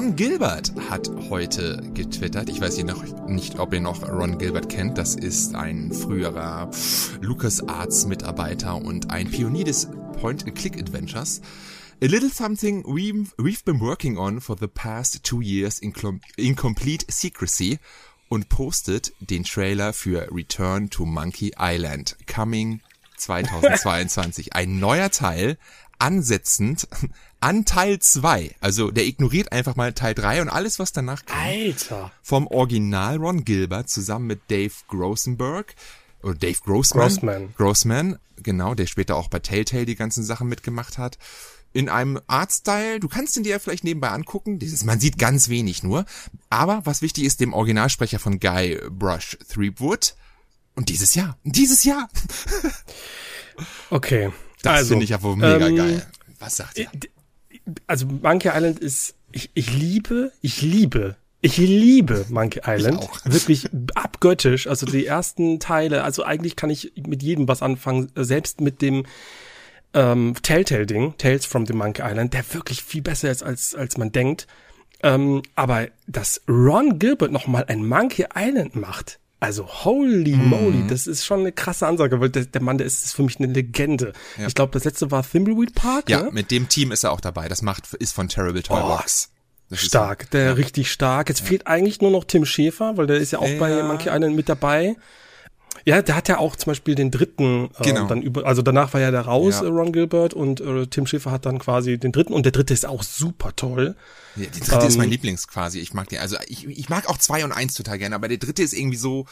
Ron Gilbert hat heute getwittert. Ich weiß noch nicht, ob ihr noch Ron Gilbert kennt. Das ist ein früherer LucasArts Mitarbeiter und ein Pionier des Point-and-Click-Adventures. A little something we've, we've been working on for the past two years in, in complete secrecy und postet den Trailer für Return to Monkey Island, coming 2022. Ein neuer Teil, ansetzend an Teil 2. Also der ignoriert einfach mal Teil 3 und alles, was danach kam. Alter. Vom Original Ron Gilbert zusammen mit Dave Grosenberg. Oder Dave Grossman. Grossman. Grossman, genau, der später auch bei Telltale die ganzen Sachen mitgemacht hat in einem Artstyle. Du kannst ihn dir vielleicht nebenbei angucken. Dieses, man sieht ganz wenig nur. Aber was wichtig ist, dem Originalsprecher von Guy Brush Threepwood. Und dieses Jahr. Dieses Jahr. okay. Das also, finde ich wohl mega ähm, geil. Was sagt ihr? Also Monkey Island ist, ich, ich liebe, ich liebe ich liebe Monkey Island. Wirklich abgöttisch. Also die ersten Teile, also eigentlich kann ich mit jedem was anfangen, selbst mit dem ähm, Telltale-Ding, Tales from the Monkey Island, der wirklich viel besser ist, als, als man denkt. Ähm, aber dass Ron Gilbert nochmal ein Monkey Island macht, also holy mhm. moly, das ist schon eine krasse Ansage, weil der, der Mann, der ist, ist für mich eine Legende. Ja. Ich glaube, das letzte war Thimbleweed Park. Ja, ne? mit dem Team ist er auch dabei. Das macht ist von Terrible Toy Box. Oh, stark, der ja. richtig stark. Jetzt ja. fehlt eigentlich nur noch Tim Schäfer, weil der ist ja auch bei Monkey Island mit dabei. Ja, der hat ja auch zum Beispiel den dritten äh, genau. dann über, also danach war ja der raus, ja. Äh, Ron Gilbert und äh, Tim Schiffer hat dann quasi den dritten und der dritte ist auch super toll. Ja, der dritte ähm, ist mein ähm, Lieblings quasi. Ich mag den, also ich, ich mag auch zwei und eins total gerne, aber der dritte ist irgendwie so,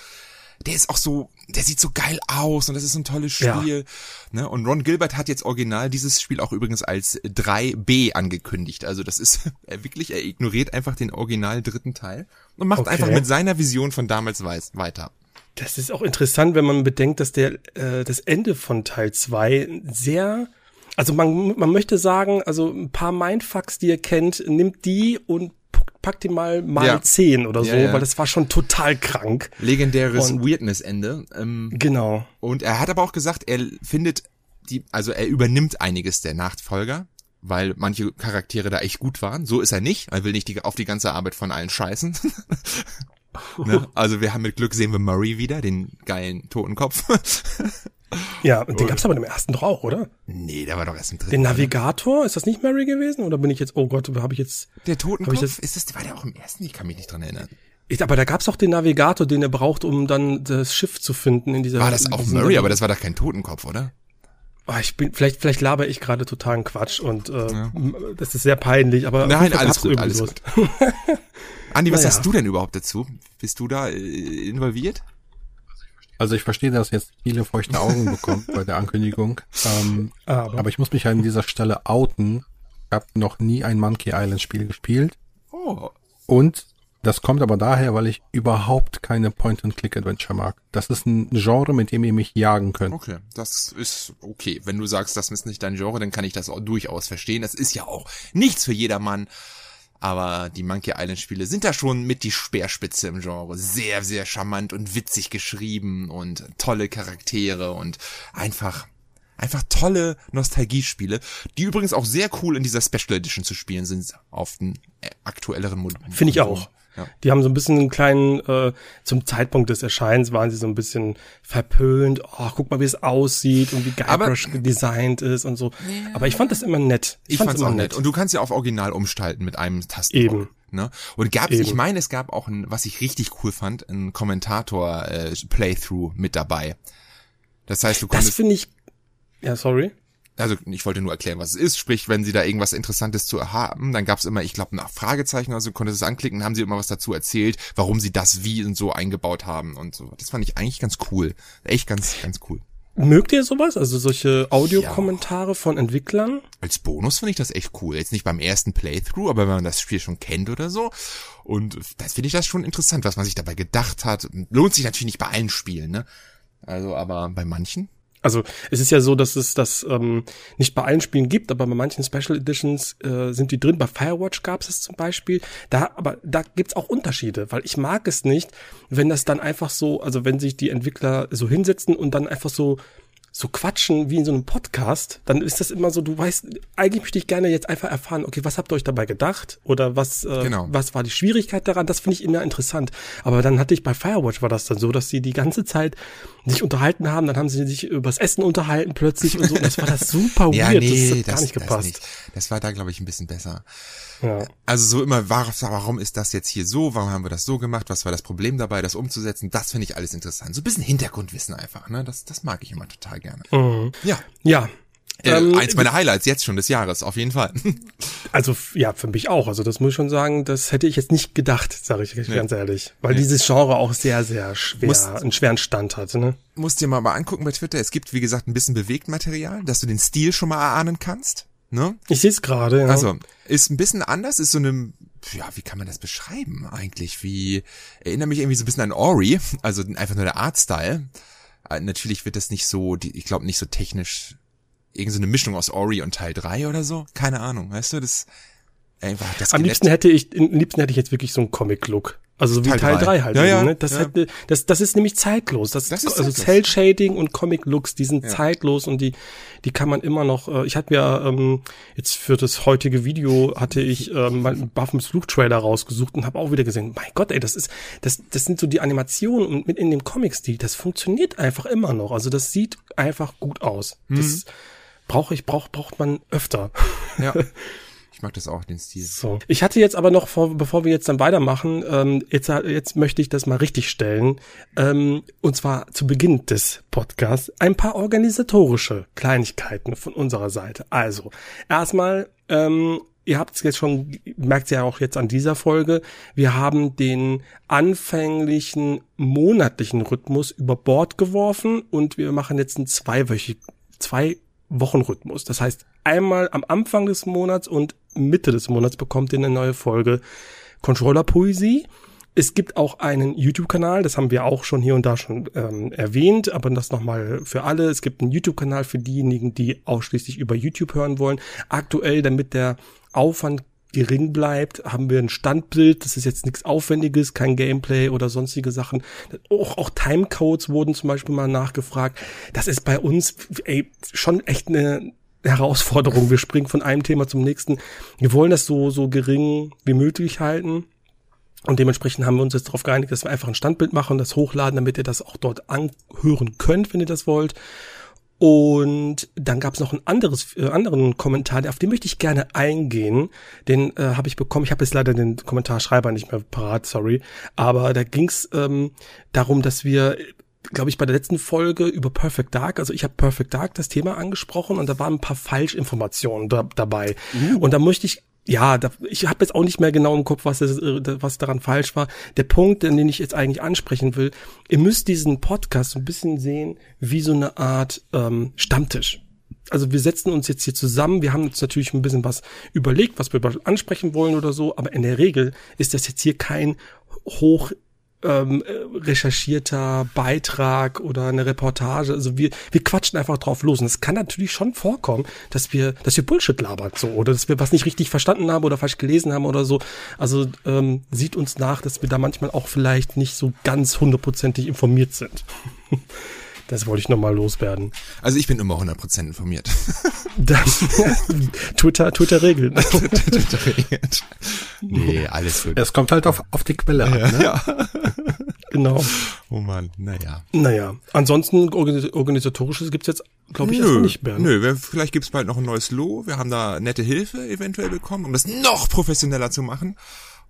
der ist auch so, der sieht so geil aus und das ist ein tolles Spiel. Ja. Ne? Und Ron Gilbert hat jetzt original dieses Spiel auch übrigens als 3B angekündigt. Also das ist er wirklich, er ignoriert einfach den original dritten Teil und macht okay. einfach mit seiner Vision von damals weiter. Das ist auch interessant, wenn man bedenkt, dass der äh, das Ende von Teil 2 sehr also man, man möchte sagen, also ein paar Mindfucks, die ihr kennt, nimmt die und packt die mal mal ja. 10 oder so, ja, ja. weil das war schon total krank. Legendäres Weirdness-Ende. Ähm, genau. Und er hat aber auch gesagt, er findet die, also er übernimmt einiges der Nachfolger, weil manche Charaktere da echt gut waren. So ist er nicht. Er will nicht die, auf die ganze Arbeit von allen scheißen. Ne? Also wir haben mit Glück sehen wir Murray wieder, den geilen Totenkopf. ja, den gab's aber im ersten doch auch, oder? Nee, der war doch erst im dritten. Den Navigator, ist das nicht Murray gewesen? Oder bin ich jetzt, oh Gott, habe ich jetzt... Der Totenkopf, das, ist das, war der auch im ersten? Ich kann mich nicht dran erinnern. Ich, aber da gab's doch den Navigator, den er braucht, um dann das Schiff zu finden in dieser... War das auch Murray, aber das war doch kein Totenkopf, oder? Oh, ich bin, vielleicht, vielleicht laber ich gerade totalen Quatsch und äh, ja. das ist sehr peinlich, aber nein, alles gut, alles gut. Andi, was naja. sagst du denn überhaupt dazu? Bist du da äh, involviert? Also ich verstehe, dass jetzt viele feuchte Augen bekommt bei der Ankündigung. Ähm, aber. aber. ich muss mich an dieser Stelle outen. Ich habe noch nie ein Monkey Island Spiel gespielt. Oh. Und das kommt aber daher, weil ich überhaupt keine Point-and-Click-Adventure mag. Das ist ein Genre, mit dem ihr mich jagen könnt. Okay, das ist okay. Wenn du sagst, das ist nicht dein Genre, dann kann ich das auch durchaus verstehen. Das ist ja auch nichts für jedermann. Aber die Monkey Island Spiele sind da schon mit die Speerspitze im Genre. Sehr, sehr charmant und witzig geschrieben und tolle Charaktere und einfach, einfach tolle Nostalgiespiele, die übrigens auch sehr cool in dieser Special Edition zu spielen sind auf den aktuelleren Modellen. Finde ich auch. Ja. Die haben so ein bisschen einen kleinen, äh, zum Zeitpunkt des Erscheinens waren sie so ein bisschen verpönt. Oh, guck mal, wie es aussieht und wie Guybrush designt ist und so. Ja. Aber ich fand das immer nett. Ich, ich fand's, fand's auch nett. Und du kannst ja auf Original umstalten mit einem Tastendruck. Eben. Ne? Und gab es, ich meine, es gab auch ein, was ich richtig cool fand, ein Kommentator äh, Playthrough mit dabei. Das heißt, du konntest. Das finde ich. Ja, sorry also ich wollte nur erklären, was es ist. Sprich, wenn sie da irgendwas Interessantes zu haben, dann gab es immer, ich glaube, nach Fragezeichen oder so, konnte es anklicken, haben sie immer was dazu erzählt, warum sie das wie und so eingebaut haben und so. Das fand ich eigentlich ganz cool. Echt ganz, ganz cool. Mögt ihr sowas? Also solche Audiokommentare ja. von Entwicklern? Als Bonus finde ich das echt cool. Jetzt nicht beim ersten Playthrough, aber wenn man das Spiel schon kennt oder so. Und das finde ich das schon interessant, was man sich dabei gedacht hat. Lohnt sich natürlich nicht bei allen Spielen, ne? Also, aber bei manchen also es ist ja so, dass es das ähm, nicht bei allen Spielen gibt, aber bei manchen Special Editions äh, sind die drin. Bei Firewatch gab es zum Beispiel. Da, aber da gibt's auch Unterschiede, weil ich mag es nicht, wenn das dann einfach so, also wenn sich die Entwickler so hinsetzen und dann einfach so so quatschen wie in so einem Podcast, dann ist das immer so, du weißt, eigentlich möchte ich gerne jetzt einfach erfahren, okay, was habt ihr euch dabei gedacht? Oder was, äh, genau. was war die Schwierigkeit daran? Das finde ich immer interessant. Aber dann hatte ich bei Firewatch war das dann so, dass sie die ganze Zeit sich unterhalten haben, dann haben sie sich übers Essen unterhalten plötzlich und so. Das war das super ja, weird. Nee, das hat das, gar nicht gepasst. Das, nicht. das war da, glaube ich, ein bisschen besser. Ja. Also so immer, warum ist das jetzt hier so? Warum haben wir das so gemacht? Was war das Problem dabei, das umzusetzen? Das finde ich alles interessant. So ein bisschen Hintergrundwissen einfach, ne? Das, das mag ich immer total gerne. Mhm. Ja. Ja. Äh, ähm, eins meiner Highlights jetzt schon des Jahres, auf jeden Fall. Also ja, für mich auch. Also das muss ich schon sagen, das hätte ich jetzt nicht gedacht, sage ich nee. ganz ehrlich. Weil nee. dieses Genre auch sehr, sehr schwer, musst, einen schweren Stand hat. Ne? Musst dir mal, mal angucken bei Twitter. Es gibt, wie gesagt, ein bisschen Bewegtmaterial, dass du den Stil schon mal erahnen kannst. Ne? Ich sehe es gerade. Ja. Also ist ein bisschen anders, ist so eine, ja, wie kann man das beschreiben eigentlich? Wie erinnere mich irgendwie so ein bisschen an Ori, also einfach nur der Artstyle. Äh, natürlich wird das nicht so, ich glaube nicht so technisch, irgend so eine Mischung aus Ori und Teil 3 oder so. Keine Ahnung, weißt du, das einfach das Am liebsten hätte ich, am liebsten hätte ich jetzt wirklich so einen Comic-Look. Also wie Teil, Teil 3 halt. Ja, eben, ne? das, ja. hätte, das, das ist nämlich zeitlos. Das, das ist also Cell Shading und Comic Looks, die sind ja. zeitlos und die, die kann man immer noch. Äh, ich hatte mir ähm, jetzt für das heutige Video hatte ich ähm, mal einen Buffens Flugtrailer rausgesucht und habe auch wieder gesehen. Mein Gott, ey, das ist, das, das sind so die Animationen und mit in dem Comic-Stil. Das funktioniert einfach immer noch. Also das sieht einfach gut aus. Mhm. Das brauche ich, braucht braucht man öfter. Ja. Ich mag das auch, den Stil. So. Ich hatte jetzt aber noch, vor, bevor wir jetzt dann weitermachen, ähm, jetzt, jetzt möchte ich das mal richtig stellen. Ähm, und zwar zu Beginn des Podcasts ein paar organisatorische Kleinigkeiten von unserer Seite. Also, erstmal, ähm, ihr habt es jetzt schon, merkt ihr ja auch jetzt an dieser Folge, wir haben den anfänglichen monatlichen Rhythmus über Bord geworfen und wir machen jetzt einen zweiwöchig, zwei Wochenrhythmus. Das heißt, einmal am Anfang des Monats und Mitte des Monats bekommt ihr eine neue Folge Controller Poesie. Es gibt auch einen YouTube-Kanal, das haben wir auch schon hier und da schon ähm, erwähnt, aber das nochmal für alle. Es gibt einen YouTube-Kanal für diejenigen, die ausschließlich über YouTube hören wollen. Aktuell, damit der Aufwand gering bleibt, haben wir ein Standbild. Das ist jetzt nichts Aufwendiges, kein Gameplay oder sonstige Sachen. Auch, auch Timecodes wurden zum Beispiel mal nachgefragt. Das ist bei uns ey, schon echt eine, Herausforderung. Wir springen von einem Thema zum nächsten. Wir wollen das so, so gering wie möglich halten. Und dementsprechend haben wir uns jetzt darauf geeinigt, dass wir einfach ein Standbild machen und das hochladen, damit ihr das auch dort anhören könnt, wenn ihr das wollt. Und dann gab es noch ein anderes, äh, anderen Kommentar, auf den möchte ich gerne eingehen. Den äh, habe ich bekommen. Ich habe jetzt leider den Kommentarschreiber nicht mehr parat, sorry. Aber da ging es ähm, darum, dass wir glaube ich, bei der letzten Folge über Perfect Dark, also ich habe Perfect Dark das Thema angesprochen und da waren ein paar Falschinformationen da, dabei. Uh. Und da möchte ich ja, da, ich habe jetzt auch nicht mehr genau im Kopf, was, das, äh, was daran falsch war. Der Punkt, den ich jetzt eigentlich ansprechen will, ihr müsst diesen Podcast so ein bisschen sehen wie so eine Art ähm, Stammtisch. Also wir setzen uns jetzt hier zusammen, wir haben uns natürlich ein bisschen was überlegt, was wir ansprechen wollen oder so, aber in der Regel ist das jetzt hier kein hoch ähm, recherchierter Beitrag oder eine Reportage. Also wir, wir quatschen einfach drauf los. Und es kann natürlich schon vorkommen, dass wir, dass wir Bullshit labern so oder dass wir was nicht richtig verstanden haben oder falsch gelesen haben oder so. Also ähm, sieht uns nach, dass wir da manchmal auch vielleicht nicht so ganz hundertprozentig informiert sind. Das wollte ich nochmal loswerden. Also ich bin immer 100% informiert. Twitter, Twitter regelt. Twitter regelt. Nee, alles gut. Es kommt halt auf, auf die Quelle an. Ne? Ja. Genau. Oh man, naja. Naja, ansonsten organisatorisches gibt's jetzt, glaube ich, erstmal nicht mehr. Nö, vielleicht gibt's bald noch ein neues Lo. Wir haben da nette Hilfe eventuell bekommen, um das noch professioneller zu machen.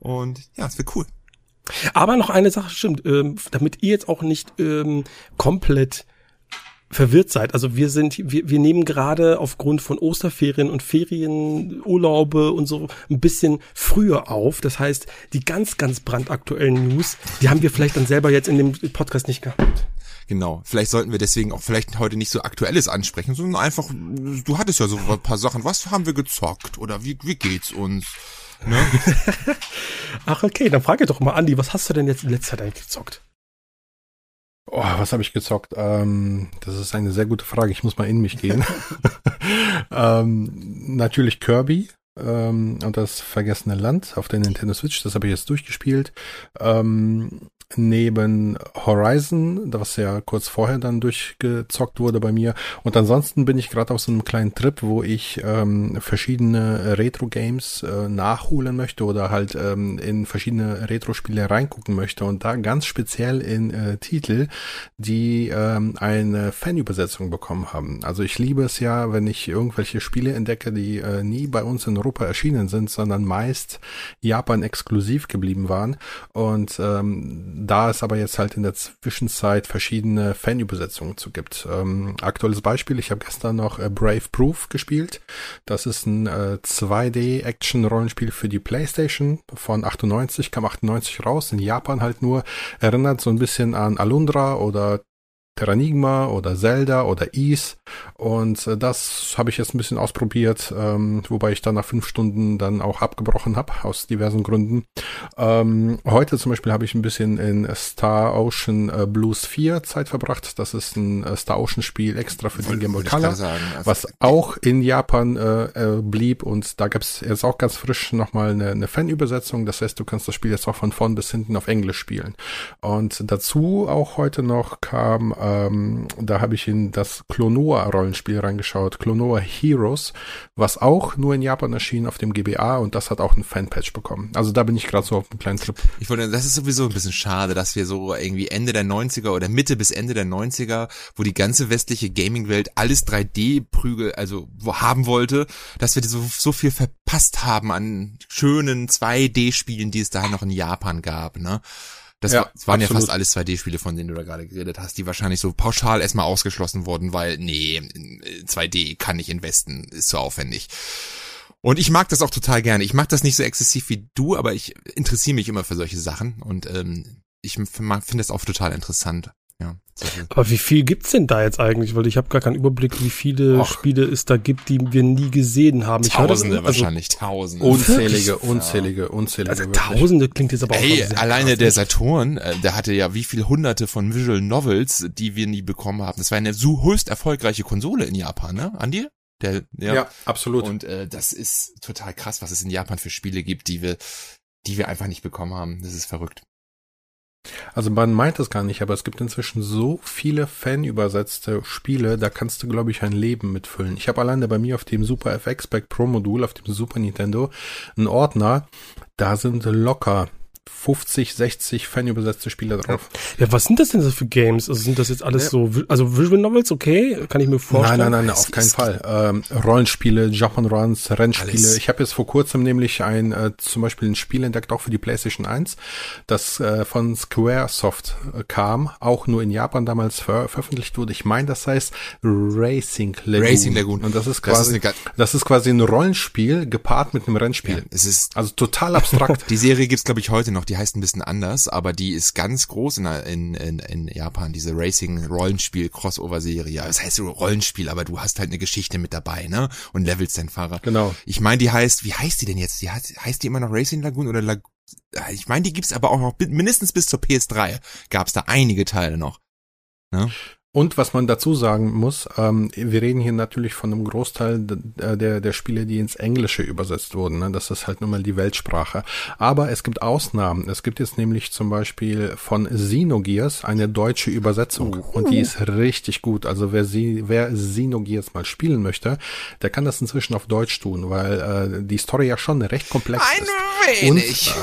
Und ja, es wird cool. Aber noch eine Sache stimmt, ähm, damit ihr jetzt auch nicht ähm, komplett verwirrt seid. Also wir sind, wir, wir nehmen gerade aufgrund von Osterferien und Ferienurlaube und so ein bisschen früher auf. Das heißt, die ganz, ganz brandaktuellen News, die haben wir vielleicht dann selber jetzt in dem Podcast nicht gehabt. Genau. Vielleicht sollten wir deswegen auch vielleicht heute nicht so Aktuelles ansprechen, sondern einfach, du hattest ja so ein paar Sachen. Was haben wir gezockt? Oder wie, wie geht's uns? Ne? Ach, okay, dann frage doch mal Andi, was hast du denn jetzt in letzter Zeit eigentlich gezockt? Oh, was habe ich gezockt? Ähm, das ist eine sehr gute Frage. Ich muss mal in mich gehen. ähm, natürlich Kirby ähm, und das vergessene Land auf der Nintendo Switch. Das habe ich jetzt durchgespielt. Ähm, neben Horizon, was ja kurz vorher dann durchgezockt wurde bei mir. Und ansonsten bin ich gerade auf so einem kleinen Trip, wo ich ähm, verschiedene Retro-Games äh, nachholen möchte oder halt ähm, in verschiedene Retro-Spiele reingucken möchte und da ganz speziell in äh, Titel, die ähm, eine Fanübersetzung bekommen haben. Also ich liebe es ja, wenn ich irgendwelche Spiele entdecke, die äh, nie bei uns in Europa erschienen sind, sondern meist Japan exklusiv geblieben waren. Und ähm, da es aber jetzt halt in der Zwischenzeit verschiedene Fanübersetzungen zu gibt. Ähm, aktuelles Beispiel, ich habe gestern noch äh, Brave Proof gespielt. Das ist ein äh, 2D-Action-Rollenspiel für die Playstation von 98, kam 98 raus, in Japan halt nur. Erinnert so ein bisschen an Alundra oder Terranigma oder Zelda oder Ease und äh, das habe ich jetzt ein bisschen ausprobiert, ähm, wobei ich dann nach fünf Stunden dann auch abgebrochen habe aus diversen Gründen. Ähm, heute zum Beispiel habe ich ein bisschen in Star Ocean äh, Blues 4 Zeit verbracht. Das ist ein äh, Star Ocean Spiel extra für die Game Boy Color, sagen, also was auch in Japan äh, äh, blieb und da gab es jetzt auch ganz frisch nochmal eine, eine Fanübersetzung. Das heißt, du kannst das Spiel jetzt auch von vorn bis hinten auf Englisch spielen. Und dazu auch heute noch kam äh, ähm, da habe ich in das Klonoa-Rollenspiel reingeschaut, Klonoa Heroes, was auch nur in Japan erschien auf dem GBA und das hat auch einen Fanpatch bekommen. Also da bin ich gerade so auf einem kleinen Trip. Ich wollte, das ist sowieso ein bisschen schade, dass wir so irgendwie Ende der 90er oder Mitte bis Ende der 90er, wo die ganze westliche Gaming-Welt alles 3D-Prügel, also haben wollte, dass wir so, so viel verpasst haben an schönen 2D-Spielen, die es da noch in Japan gab, ne? Das, ja, war, das waren absolut. ja fast alles 2D-Spiele, von denen du da gerade geredet hast, die wahrscheinlich so pauschal erstmal ausgeschlossen wurden, weil, nee, 2D kann ich investen, ist zu aufwendig. Und ich mag das auch total gerne. Ich mag das nicht so exzessiv wie du, aber ich interessiere mich immer für solche Sachen und ähm, ich finde das auch total interessant. Ja, Aber wie viel gibt's denn da jetzt eigentlich? Weil ich habe gar keinen Überblick, wie viele Och. Spiele es da gibt, die wir nie gesehen haben. Ich Tausende also, wahrscheinlich, Tausende. Unzählige, unzählige, unzählige. Also Tausende klingt jetzt aber auch Ey, alleine der Saturn, äh, der hatte ja wie viel Hunderte von Visual Novels, die wir nie bekommen haben. Das war eine so höchst erfolgreiche Konsole in Japan, ne? Andi? Der, ja. ja, absolut. Und äh, das ist total krass, was es in Japan für Spiele gibt, die wir, die wir einfach nicht bekommen haben. Das ist verrückt. Also man meint es gar nicht, aber es gibt inzwischen so viele fanübersetzte Spiele, da kannst du, glaube ich, ein Leben mitfüllen. Ich habe alleine bei mir auf dem Super FX Pack Pro Modul, auf dem Super Nintendo, einen Ordner, da sind locker 50, 60 fanübersetzte Spiele drauf. Ja, was sind das denn so für Games? Also sind das jetzt alles ja. so, also Visual Novels, okay, kann ich mir vorstellen? Nein, nein, nein, auf keinen Fall. Ähm, Rollenspiele, Jump'n'Runs, Rennspiele. Alles. Ich habe jetzt vor kurzem nämlich ein, äh, zum Beispiel ein Spiel entdeckt, auch für die PlayStation 1, das äh, von Squaresoft äh, kam, auch nur in Japan damals ver veröffentlicht wurde. Ich meine, das heißt Racing Lagoon. Racing Lagoon. Und das ist quasi, das ist, das ist quasi ein Rollenspiel gepaart mit einem Rennspiel. Ja, es ist also total abstrakt. die Serie gibt's glaube ich heute noch die heißt ein bisschen anders, aber die ist ganz groß in, in, in, in Japan, diese Racing-Rollenspiel-Crossover-Serie. Das heißt Rollenspiel, aber du hast halt eine Geschichte mit dabei, ne? Und levelst deinen Fahrer. Genau. Ich meine, die heißt, wie heißt die denn jetzt? Die heißt, heißt die immer noch Racing Lagoon oder Lagoon? Ich meine, die gibt's aber auch noch mindestens bis zur PS3 gab's da einige Teile noch. Ne? Und was man dazu sagen muss, ähm, wir reden hier natürlich von einem Großteil der, der Spiele, die ins Englische übersetzt wurden. Ne? Das ist halt nun mal die Weltsprache. Aber es gibt Ausnahmen. Es gibt jetzt nämlich zum Beispiel von Xenogears eine deutsche Übersetzung. Uh. Und die ist richtig gut. Also wer, sie, wer Xenogears mal spielen möchte, der kann das inzwischen auf Deutsch tun, weil äh, die Story ja schon recht komplex Ein ist. Wenig.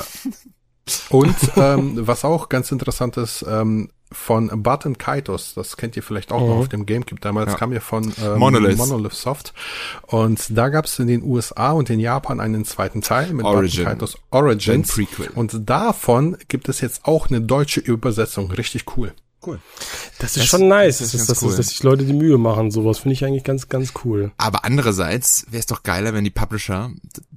Und, äh, und ähm, was auch ganz interessant ist, ähm, von Button Kaitos, das kennt ihr vielleicht auch mhm. noch auf dem Gamecube damals, ja. kam ja von ähm, Monolith. Monolith Soft. Und da gab es in den USA und in Japan einen zweiten Teil mit Origin. Button Kaitos Origins. Und davon gibt es jetzt auch eine deutsche Übersetzung. Richtig cool. Cool. Das ist das, schon nice, das ist, das cool. ist, dass sich Leute die Mühe machen. Sowas finde ich eigentlich ganz, ganz cool. Aber andererseits wäre es doch geiler, wenn die Publisher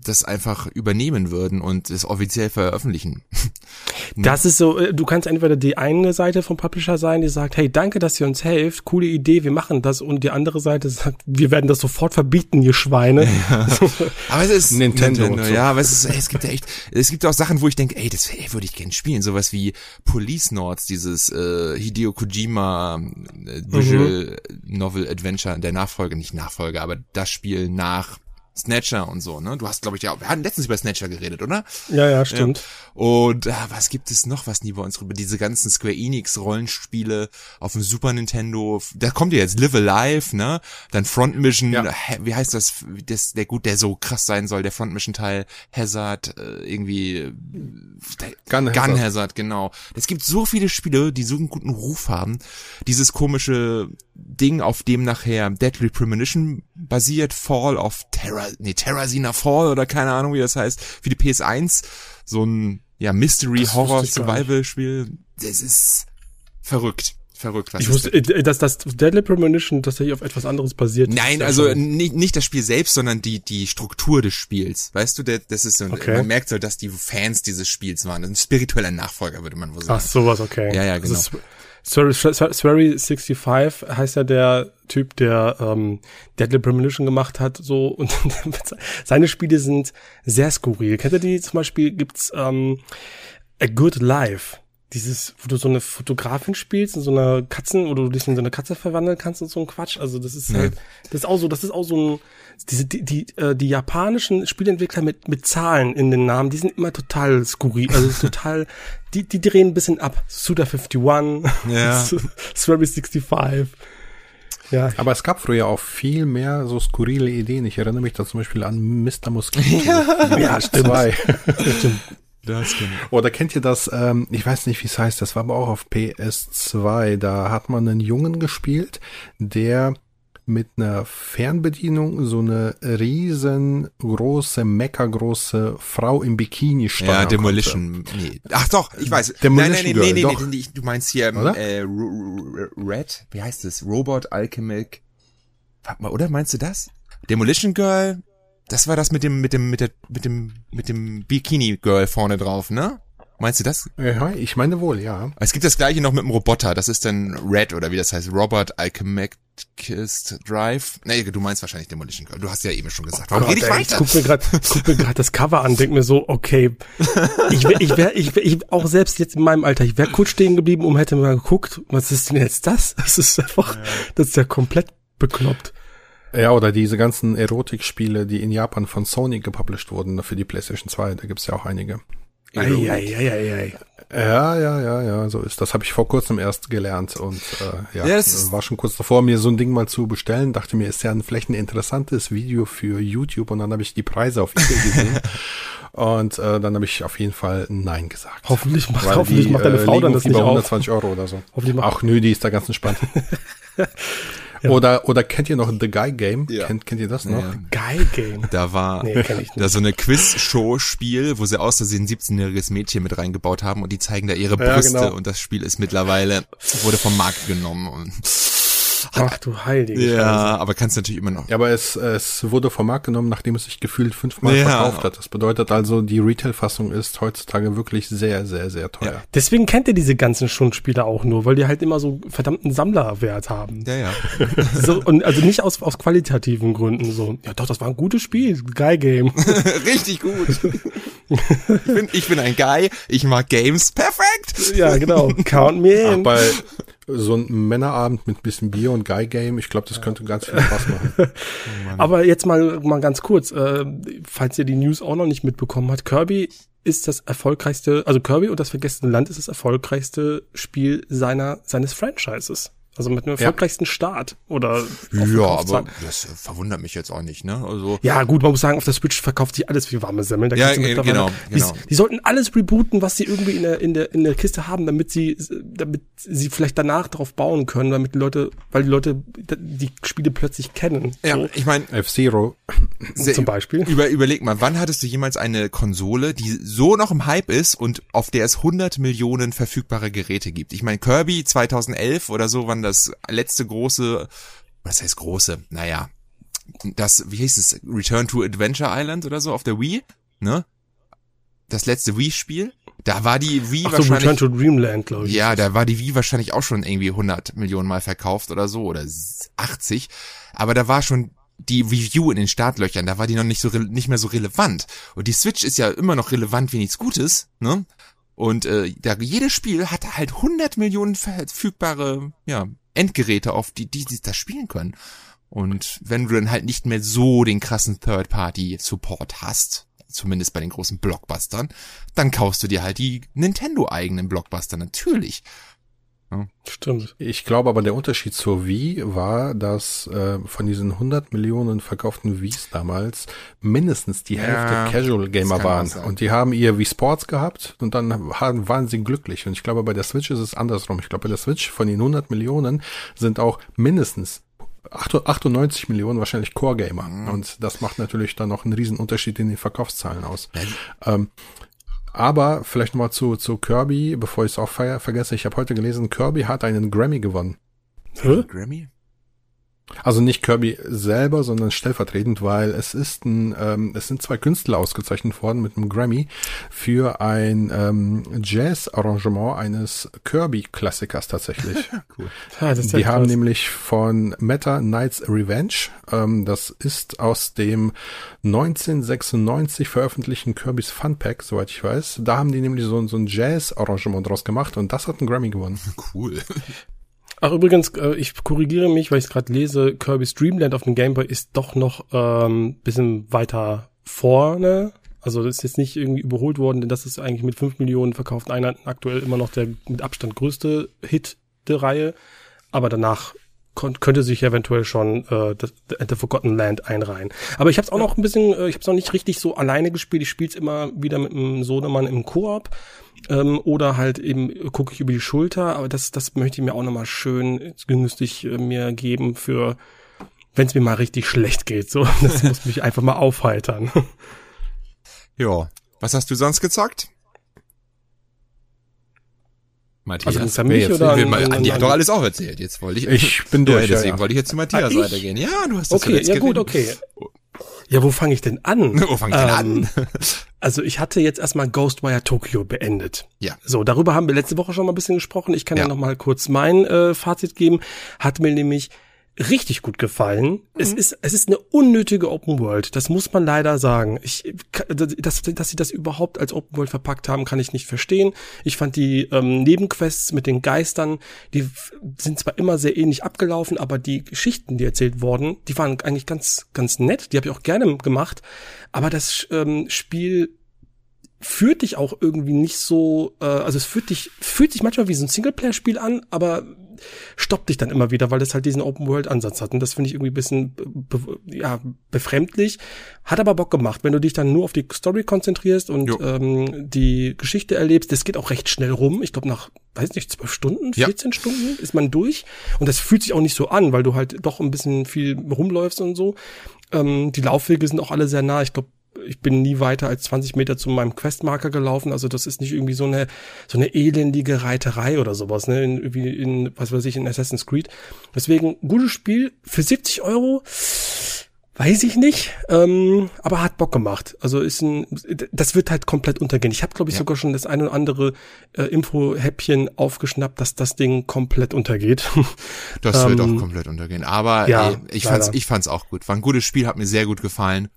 das einfach übernehmen würden und es offiziell veröffentlichen. das ist so, äh, du kannst entweder die eine Seite vom Publisher sein, die sagt, hey, danke, dass ihr uns helft, coole Idee, wir machen das. Und die andere Seite sagt, wir werden das sofort verbieten, ihr Schweine. Ja. aber es ist Nintendo. Nintendo so. Ja, aber es ist, ey, es gibt ja echt, es gibt auch Sachen, wo ich denke, ey, das ey, würde ich gerne spielen. Sowas wie Police Nords, dieses äh, Hideo Kojima äh, Visual mhm. Novel Adventure, der Nachfolger, nicht Nachfolger, aber das Spiel nach Snatcher und so, ne? Du hast, glaube ich, ja, wir hatten letztens über Snatcher geredet, oder? Ja, ja, stimmt. Ja. Und äh, was gibt es noch, was nie bei uns rüber? Diese ganzen Square Enix Rollenspiele auf dem Super Nintendo. Da kommt ja jetzt Live Alive, ne? Dann Front Mission, ja. wie heißt das, das, der gut, der so krass sein soll, der Front Mission Teil, Hazard, äh, irgendwie der, Gun, Gun Hazard. Hazard, genau. Es gibt so viele Spiele, die so einen guten Ruf haben. Dieses komische Ding, auf dem nachher Deadly Premonition basiert, Fall of Terror, nee, Terrazina Fall oder keine Ahnung, wie das heißt, für die PS1, so ein, ja, Mystery Horror Survival Spiel. Das ist verrückt. Verrückt, was ich wusste, äh, dass das Deadly Premonition tatsächlich auf etwas anderes basiert. Nein, also nicht, nicht das Spiel selbst, sondern die, die Struktur des Spiels. Weißt du, das ist so, okay. man merkt so, dass die Fans dieses Spiels waren. Ein spiritueller Nachfolger, würde man wohl sagen. Ach, sowas, okay. Ja, ja, genau. Swery65 heißt ja der Typ, der ähm, Deadly Premonition gemacht hat, so und seine Spiele sind sehr skurril. Kennt ihr die? Zum Beispiel gibt's ähm, A Good Life dieses, wo du so eine Fotografin spielst in so einer Katzen, oder du dich in so eine Katze verwandeln kannst und so ein Quatsch. Also das ist nee. halt, das ist auch so, das ist auch so ein, diese, die, die, äh, die japanischen Spielentwickler mit, mit Zahlen in den Namen, die sind immer total skurril, also total, die, die drehen ein bisschen ab. Suda 51, ja. Swerry 65. Ja. Aber es gab früher auch viel mehr so skurrile Ideen. Ich erinnere mich da zum Beispiel an Mr. Mosquito. ja, ja stimmt. stimmt. Das Oder kennt ihr das, ähm, ich weiß nicht, wie es heißt, das war aber auch auf PS2. Da hat man einen Jungen gespielt, der mit einer Fernbedienung so eine riesengroße, meckergroße Frau im Bikini steuern Ja, Demolition. Nee. Ach doch, ich weiß. Demolition nein, nein, nein, nee, nee, nee, du meinst hier äh, Red, wie heißt es? Robot Alchemic. Warte mal, oder meinst du das? Demolition Girl, das war das mit dem, mit dem, mit der, mit dem, mit dem Bikini Girl vorne drauf, ne? Meinst du das? Ja, ich meine wohl, ja. Es gibt das gleiche noch mit dem Roboter. Das ist dann Red oder wie das heißt. Robot Alchemist Drive. Nee, du meinst wahrscheinlich Demolition Girl. Du hast ja eben schon gesagt. Warum oh ich weiter? Ich guck mir gerade guck mir gerade das Cover an, denk mir so, okay. Ich wäre, ich wäre, ich, wär, ich auch selbst jetzt in meinem Alter, ich wäre kurz stehen geblieben und hätte mal geguckt, was ist denn jetzt das? Das ist einfach, ja. das ist ja komplett bekloppt. Ja, oder diese ganzen Erotikspiele, die in Japan von Sony gepublished wurden für die PlayStation 2, da gibt's ja auch einige. Eieieiei. Ja, ja, ja, ja, so ist das. Habe ich vor kurzem erst gelernt und äh, ja, das war schon kurz davor, mir so ein Ding mal zu bestellen. Dachte mir, ist ja ein, vielleicht ein interessantes Video für YouTube und dann habe ich die Preise auf eBay gesehen und äh, dann habe ich auf jeden Fall Nein gesagt. Hoffentlich macht, hoffentlich die, macht deine Frau äh, dann das nicht 120 auf. Euro oder so. Hoffentlich macht Ach nö, die ist da ganz entspannt. Ja. Oder, oder kennt ihr noch The Guy Game? Ja. Kennt, kennt ihr das noch? Ja. Guy Game. Da war nee, da so eine Quiz-Show-Spiel, wo sie aus Versehen ein 17-jähriges Mädchen mit reingebaut haben und die zeigen da ihre Brüste ja, genau. und das Spiel ist mittlerweile, wurde vom Markt genommen und Ach du heilige Ja, Scheiße. aber kannst natürlich immer noch. Ja, aber es, es wurde vom Markt genommen, nachdem es sich gefühlt fünfmal ja. verkauft hat. Das bedeutet also, die Retail-Fassung ist heutzutage wirklich sehr, sehr, sehr teuer. Ja. Deswegen kennt ihr diese ganzen Schundspiele auch nur, weil die halt immer so verdammten Sammlerwert haben. Ja, ja. so, und also nicht aus, aus qualitativen Gründen so. Ja, doch, das war ein gutes Spiel. Guy Game. Richtig gut. ich, bin, ich bin ein Guy, ich mag Games. Perfekt. Ja, genau. Count me in. Ach, bei, so ein Männerabend mit ein bisschen Bier und Guy Game, ich glaube, das könnte ganz viel Spaß machen. oh Aber jetzt mal, mal ganz kurz, äh, falls ihr die News auch noch nicht mitbekommen habt, Kirby ist das erfolgreichste, also Kirby und das vergessene Land ist das erfolgreichste Spiel seiner, seines Franchises. Also mit dem erfolgreichsten ja. Start oder Ja, aber das verwundert mich jetzt auch nicht, ne? Also Ja, gut, man muss sagen, auf der Switch verkauft sich alles wie warme Semmeln. Da ja, genau, genau. Die, die, sollten alles rebooten, was sie irgendwie in der in der in der Kiste haben, damit sie damit sie vielleicht danach darauf bauen können, damit die Leute, weil die Leute die Spiele plötzlich kennen. Ja, so. ich meine F-Zero zum Beispiel. Über, überleg mal, wann hattest du jemals eine Konsole, die so noch im Hype ist und auf der es 100 Millionen verfügbare Geräte gibt? Ich meine Kirby 2011 oder so, wann das letzte große, was heißt große? Naja, das, wie hieß es? Return to Adventure Island oder so auf der Wii, ne? Das letzte Wii-Spiel. Da war die Wii Ach so, wahrscheinlich. Return to Dreamland, glaube ich. Ja, da war die Wii wahrscheinlich auch schon irgendwie 100 Millionen Mal verkauft oder so oder 80. Aber da war schon die Review in den Startlöchern, da war die noch nicht so nicht mehr so relevant. Und die Switch ist ja immer noch relevant wie nichts Gutes, ne? Und äh, da, jedes Spiel hat halt 100 Millionen verfügbare ja, Endgeräte, auf die, die, die das spielen können. Und wenn du dann halt nicht mehr so den krassen Third-Party-Support hast, zumindest bei den großen Blockbustern, dann kaufst du dir halt die Nintendo-eigenen Blockbuster, natürlich. Ja. Stimmt. Ich glaube aber, der Unterschied zur Wii war, dass äh, von diesen 100 Millionen verkauften Wiis damals mindestens die Hälfte ja, Casual Gamer waren. Und die haben ihr Wii Sports gehabt und dann haben, waren sie glücklich. Und ich glaube, bei der Switch ist es andersrum. Ich glaube, bei der Switch von den 100 Millionen sind auch mindestens 98 Millionen wahrscheinlich Core-Gamer. Mhm. Und das macht natürlich dann noch einen riesen Unterschied in den Verkaufszahlen aus. Ja. Ähm, aber vielleicht nochmal zu, zu Kirby, bevor ich es auch vergesse. Ich habe heute gelesen, Kirby hat einen Grammy gewonnen. Hä? Grammy? Also nicht Kirby selber, sondern stellvertretend, weil es ist ein, ähm, es sind zwei Künstler ausgezeichnet worden mit einem Grammy für ein ähm, Jazz-Arrangement eines Kirby-Klassikers tatsächlich. cool. Ja, das Die haben nämlich von Meta Knights Revenge, ähm, das ist aus dem 1996 veröffentlichten Kirby's Fun Pack, soweit ich weiß. Da haben die nämlich so, so ein Jazz-Arrangement draus gemacht und das hat einen Grammy gewonnen. Cool. Ach übrigens, äh, ich korrigiere mich, weil ich es gerade lese, Kirby's Dreamland auf dem Game Boy ist doch noch ähm, bisschen weiter vorne. Also das ist jetzt nicht irgendwie überholt worden, denn das ist eigentlich mit fünf Millionen verkauften Einheiten aktuell immer noch der mit Abstand größte Hit der Reihe. Aber danach könnte sich eventuell schon äh, das, The Forgotten Land einreihen. Aber ich habe es auch noch ein bisschen, äh, ich habe es noch nicht richtig so alleine gespielt. Ich spiele es immer wieder mit einem Sohnemann im Koop ähm, oder halt eben gucke ich über die Schulter. Aber das, das möchte ich mir auch nochmal schön günstig äh, mir geben für, wenn es mir mal richtig schlecht geht. So, das muss mich einfach mal aufheitern. Ja, was hast du sonst gezockt? Matthias. Also an mich oder an, die hat doch alles auch erzählt. Jetzt wollte ich. Ich bin durch. Ja, deswegen ja. wollte ich jetzt zu Matthias ah, weitergehen. Ja, du hast das Okay, ja gut, okay. Ja, wo fange ich denn an? Wo fange ich denn ähm, an? also ich hatte jetzt erstmal Ghostwire Tokyo beendet. Ja. So, darüber haben wir letzte Woche schon mal ein bisschen gesprochen. Ich kann ja, ja noch mal kurz mein äh, Fazit geben. Hat mir nämlich richtig gut gefallen. Mhm. Es ist, es ist eine unnötige Open World. Das muss man leider sagen. Ich, dass, dass sie das überhaupt als Open World verpackt haben, kann ich nicht verstehen. Ich fand die ähm, Nebenquests mit den Geistern, die sind zwar immer sehr ähnlich abgelaufen, aber die Geschichten, die erzählt wurden, die waren eigentlich ganz, ganz nett. Die habe ich auch gerne gemacht. Aber das ähm, Spiel führt dich auch irgendwie nicht so, äh, also es führt dich, fühlt sich manchmal wie so ein Singleplayer-Spiel an, aber stoppt dich dann immer wieder, weil das halt diesen Open-World-Ansatz hat. Und das finde ich irgendwie ein bisschen be ja, befremdlich. Hat aber Bock gemacht, wenn du dich dann nur auf die Story konzentrierst und ähm, die Geschichte erlebst. Das geht auch recht schnell rum. Ich glaube, nach, weiß nicht, zwölf Stunden, 14 ja. Stunden ist man durch. Und das fühlt sich auch nicht so an, weil du halt doch ein bisschen viel rumläufst und so. Ähm, die Laufwege sind auch alle sehr nah. Ich glaube, ich bin nie weiter als 20 Meter zu meinem Questmarker gelaufen. Also das ist nicht irgendwie so eine so eine elendige Reiterei oder sowas, ne? In, irgendwie in was weiß ich in Assassin's Creed. Deswegen gutes Spiel für 70 Euro. Weiß ich nicht, ähm, aber hat Bock gemacht. Also ist ein, das wird halt komplett untergehen. Ich habe, glaube ich, ja. sogar schon das eine oder andere äh, Info-Häppchen aufgeschnappt, dass das Ding komplett untergeht. Das wird ähm, auch komplett untergehen. Aber ja, ey, ich leider. fand's, ich fand's auch gut. War ein gutes Spiel, hat mir sehr gut gefallen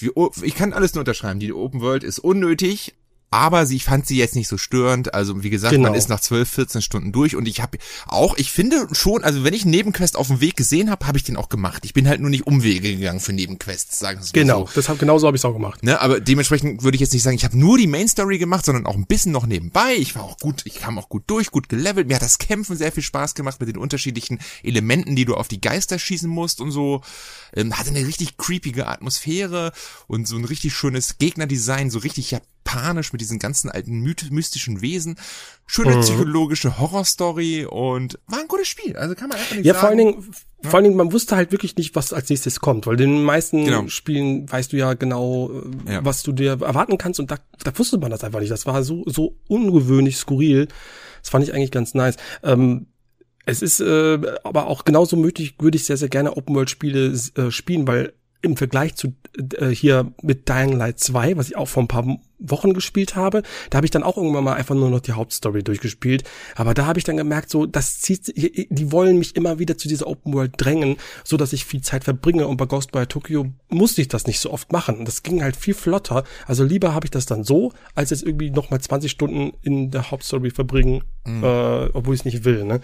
die, ich kann alles nur unterschreiben. Die Open World ist unnötig, aber sie fand sie jetzt nicht so störend. Also wie gesagt, genau. man ist nach 12, 14 Stunden durch und ich habe auch, ich finde schon, also wenn ich einen Nebenquest auf dem Weg gesehen habe, habe ich den auch gemacht. Ich bin halt nur nicht Umwege gegangen für Nebenquests, sagen wir Genau, so. das hab, genauso habe ich es auch gemacht. Ne, aber dementsprechend würde ich jetzt nicht sagen, ich habe nur die Main Story gemacht, sondern auch ein bisschen noch nebenbei. Ich war auch gut, ich kam auch gut durch, gut gelevelt. Mir hat das Kämpfen sehr viel Spaß gemacht mit den unterschiedlichen Elementen, die du auf die Geister schießen musst und so. Ähm, hatte eine richtig creepige Atmosphäre und so ein richtig schönes Gegnerdesign, so richtig ja panisch mit diesen ganzen alten mystischen Wesen. Schöne mhm. psychologische Horrorstory und war ein gutes Spiel. Also kann man einfach nicht ja, sagen. Vor allen Dingen, ja. vor allen Dingen, man wusste halt wirklich nicht, was als nächstes kommt, weil in den meisten genau. Spielen weißt du ja genau, ja. was du dir erwarten kannst und da, da wusste man das einfach nicht. Das war so, so ungewöhnlich skurril. Das fand ich eigentlich ganz nice. Ähm, es ist äh, aber auch genauso möglich, würde ich sehr, sehr gerne Open-World-Spiele äh, spielen, weil im Vergleich zu äh, hier mit Dying Light 2, was ich auch vor ein paar Wochen gespielt habe, da habe ich dann auch irgendwann mal einfach nur noch die Hauptstory durchgespielt. Aber da habe ich dann gemerkt, so das zieht, die wollen mich immer wieder zu dieser Open World drängen, so dass ich viel Zeit verbringe. Und bei Ghostwire Tokyo musste ich das nicht so oft machen. Das ging halt viel flotter. Also lieber habe ich das dann so, als jetzt irgendwie noch mal 20 Stunden in der Hauptstory verbringen, mhm. äh, obwohl ich es nicht will. Ne?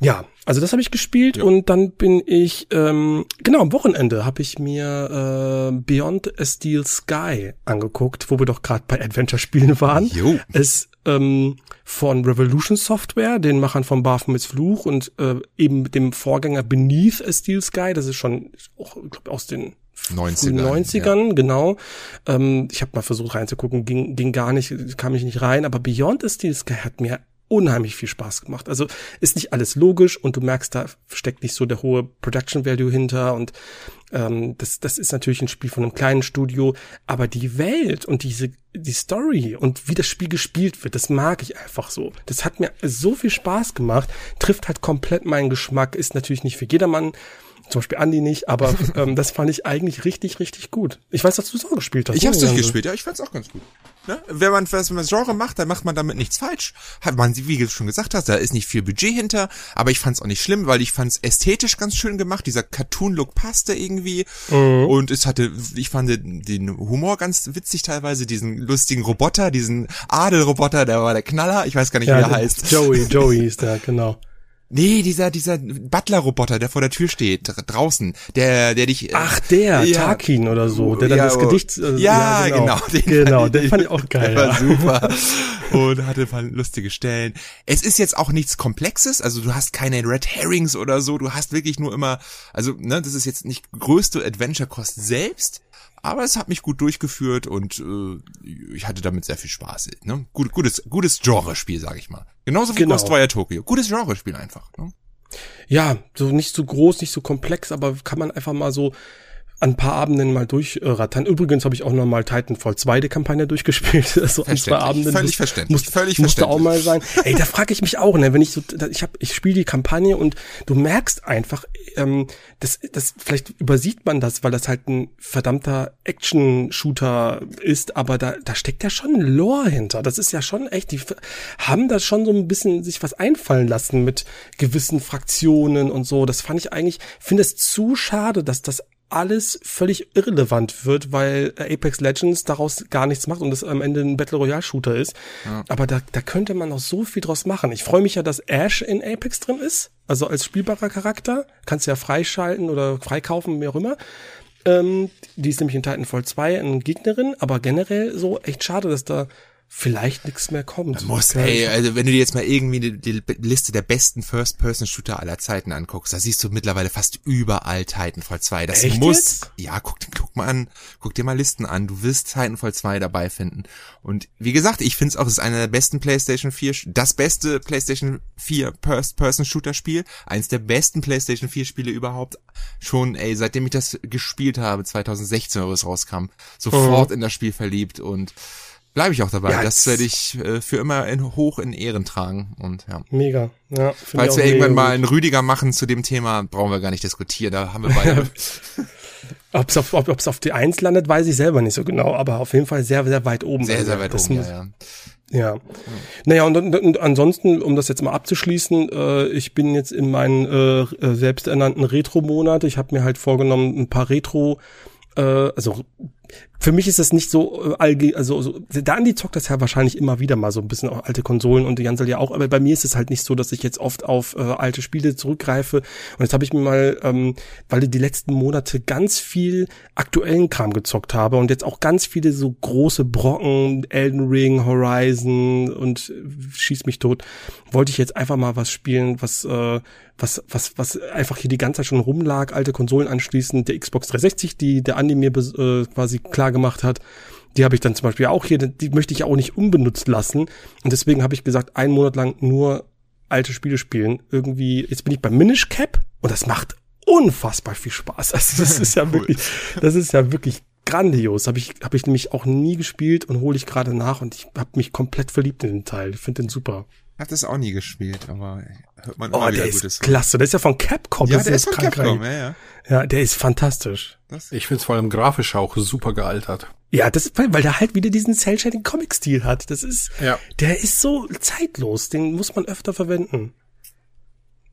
Ja, also das habe ich gespielt ja. und dann bin ich, ähm, genau, am Wochenende habe ich mir äh, Beyond a Steel Sky angeguckt, wo wir doch gerade bei Adventure-Spielen waren. Jo. Es ähm, von Revolution Software, den Machern von Baphomets Fluch und äh, eben dem Vorgänger Beneath a Steel Sky, das ist schon auch, glaub, aus den 90ern, 90ern ja. genau. Ähm, ich habe mal versucht reinzugucken, ging, ging gar nicht, kam ich nicht rein, aber Beyond a Steel Sky hat mir unheimlich viel Spaß gemacht. Also ist nicht alles logisch und du merkst, da steckt nicht so der hohe Production Value hinter und ähm, das, das ist natürlich ein Spiel von einem kleinen Studio, aber die Welt und diese die Story und wie das Spiel gespielt wird, das mag ich einfach so. Das hat mir so viel Spaß gemacht, trifft halt komplett meinen Geschmack, ist natürlich nicht für jedermann zum Beispiel Andi nicht, aber ähm, das fand ich eigentlich richtig, richtig gut. Ich weiß, dass du es auch gespielt hast. Ich hab's durchgespielt, ja, ich fand's auch ganz gut. Ne? Wenn man was man Genre macht, dann macht man damit nichts falsch. Hat man, wie du schon gesagt hast, da ist nicht viel Budget hinter, aber ich fand's auch nicht schlimm, weil ich fand's ästhetisch ganz schön gemacht. Dieser Cartoon-Look passte irgendwie mhm. und es hatte, ich fand den Humor ganz witzig teilweise, diesen lustigen Roboter, diesen Adelroboter, der war der Knaller. Ich weiß gar nicht, ja, wie er heißt. Joey, Joey ist der, genau. Nee, dieser, dieser Butler-Roboter, der vor der Tür steht, draußen, der, der dich. Äh, Ach, der, ja, Tarkin oder so, der dann ja, das Gedicht. Äh, ja, ja, genau. Genau, den, genau, den fand ich auch geil. Der war super. Und hatte lustige Stellen. Es ist jetzt auch nichts Komplexes, also du hast keine Red Herrings oder so, du hast wirklich nur immer, also, ne, das ist jetzt nicht größte Adventure-Kost selbst, aber es hat mich gut durchgeführt und äh, ich hatte damit sehr viel Spaß. Ne? Gut, gutes, gutes Genre-Spiel, sag ich mal. Genauso wie genau. Ghostwire Tokyo. Gutes Genre-Spiel einfach. Ne? Ja, so nicht so groß, nicht so komplex, aber kann man einfach mal so ein paar Abenden mal durchrattern. Übrigens habe ich auch noch mal Titanfall 2 die Kampagne durchgespielt. So ein, zwei Abenden. Völlig verständlich. Muss, Völlig musste auch mal sein. Ey, da frage ich mich auch, ne, wenn ich so, ich habe, ich spiele die Kampagne und du merkst einfach, ähm, das, das, vielleicht übersieht man das, weil das halt ein verdammter Action-Shooter ist, aber da, da steckt ja schon ein Lore hinter. Das ist ja schon echt, die haben da schon so ein bisschen sich was einfallen lassen mit gewissen Fraktionen und so. Das fand ich eigentlich, finde es zu schade, dass das alles völlig irrelevant wird, weil Apex Legends daraus gar nichts macht und es am Ende ein Battle Royale Shooter ist. Ja. Aber da, da könnte man noch so viel draus machen. Ich freue mich ja, dass Ash in Apex drin ist, also als spielbarer Charakter. Kannst du ja freischalten oder freikaufen, wie auch immer. Ähm, die ist nämlich in Titanfall 2 eine Gegnerin, aber generell so echt schade, dass da vielleicht nichts mehr kommt. Man muss, ey, also wenn du dir jetzt mal irgendwie die, die Liste der besten First-Person-Shooter aller Zeiten anguckst, da siehst du mittlerweile fast überall Titanfall 2. Das Echt muss, jetzt? ja, guck, guck mal an, guck dir mal Listen an, du wirst Titanfall 2 dabei finden. Und wie gesagt, ich finde es auch, es ist einer der besten PlayStation 4, das beste PlayStation 4 First-Person-Shooter-Spiel, eins der besten PlayStation 4 Spiele überhaupt. Schon, ey, seitdem ich das gespielt habe, 2016 oder was rauskam, sofort mhm. in das Spiel verliebt und bleibe ich auch dabei. Ja, das werde ich äh, für immer in, hoch in Ehren tragen. Und ja. Mega. Ja, Falls wir irgendwann mal einen Rüdiger machen zu dem Thema, brauchen wir gar nicht diskutieren. Da haben wir beide. ob es auf, ob, ob's auf die Eins landet, weiß ich selber nicht so genau, aber auf jeden Fall sehr, sehr weit oben. Sehr, sehr weit das oben, muss, ja, ja. Ja. Naja, und, und, und ansonsten, um das jetzt mal abzuschließen, äh, ich bin jetzt in meinen äh, äh selbsternannten Retro-Monat. Ich habe mir halt vorgenommen, ein paar Retro- äh, also für mich ist das nicht so äh, allge also so, der Andi zockt das ja wahrscheinlich immer wieder mal so ein bisschen auch alte Konsolen und Jansel ja auch, aber bei mir ist es halt nicht so, dass ich jetzt oft auf äh, alte Spiele zurückgreife. Und jetzt habe ich mir mal, ähm, weil ich die letzten Monate ganz viel aktuellen Kram gezockt habe und jetzt auch ganz viele so große Brocken, Elden Ring, Horizon und schieß mich tot, wollte ich jetzt einfach mal was spielen, was äh, was, was, was einfach hier die ganze Zeit schon rumlag, alte Konsolen anschließend, der Xbox 360, die der Andi mir äh, quasi klar gemacht hat. Die habe ich dann zum Beispiel auch hier, die möchte ich auch nicht unbenutzt lassen. Und deswegen habe ich gesagt, einen Monat lang nur alte Spiele spielen. Irgendwie, jetzt bin ich beim Minish Cap und das macht unfassbar viel Spaß. Also das ist ja wirklich, das ist ja wirklich grandios. Habe ich, habe ich nämlich auch nie gespielt und hole ich gerade nach und ich habe mich komplett verliebt in den Teil. Ich finde den super. Hat das auch nie gespielt, aber hört man oh, immer oh, der ist klasse. Der ist ja von Capcom. Ja, der ist von Capcom, ja, ja. Ja, der ist fantastisch. Das ich finde es vor allem grafisch auch super gealtert. Ja, das weil, weil der halt wieder diesen Cell-Shading Comic-Stil hat. Das ist, ja. der ist so zeitlos. Den muss man öfter verwenden.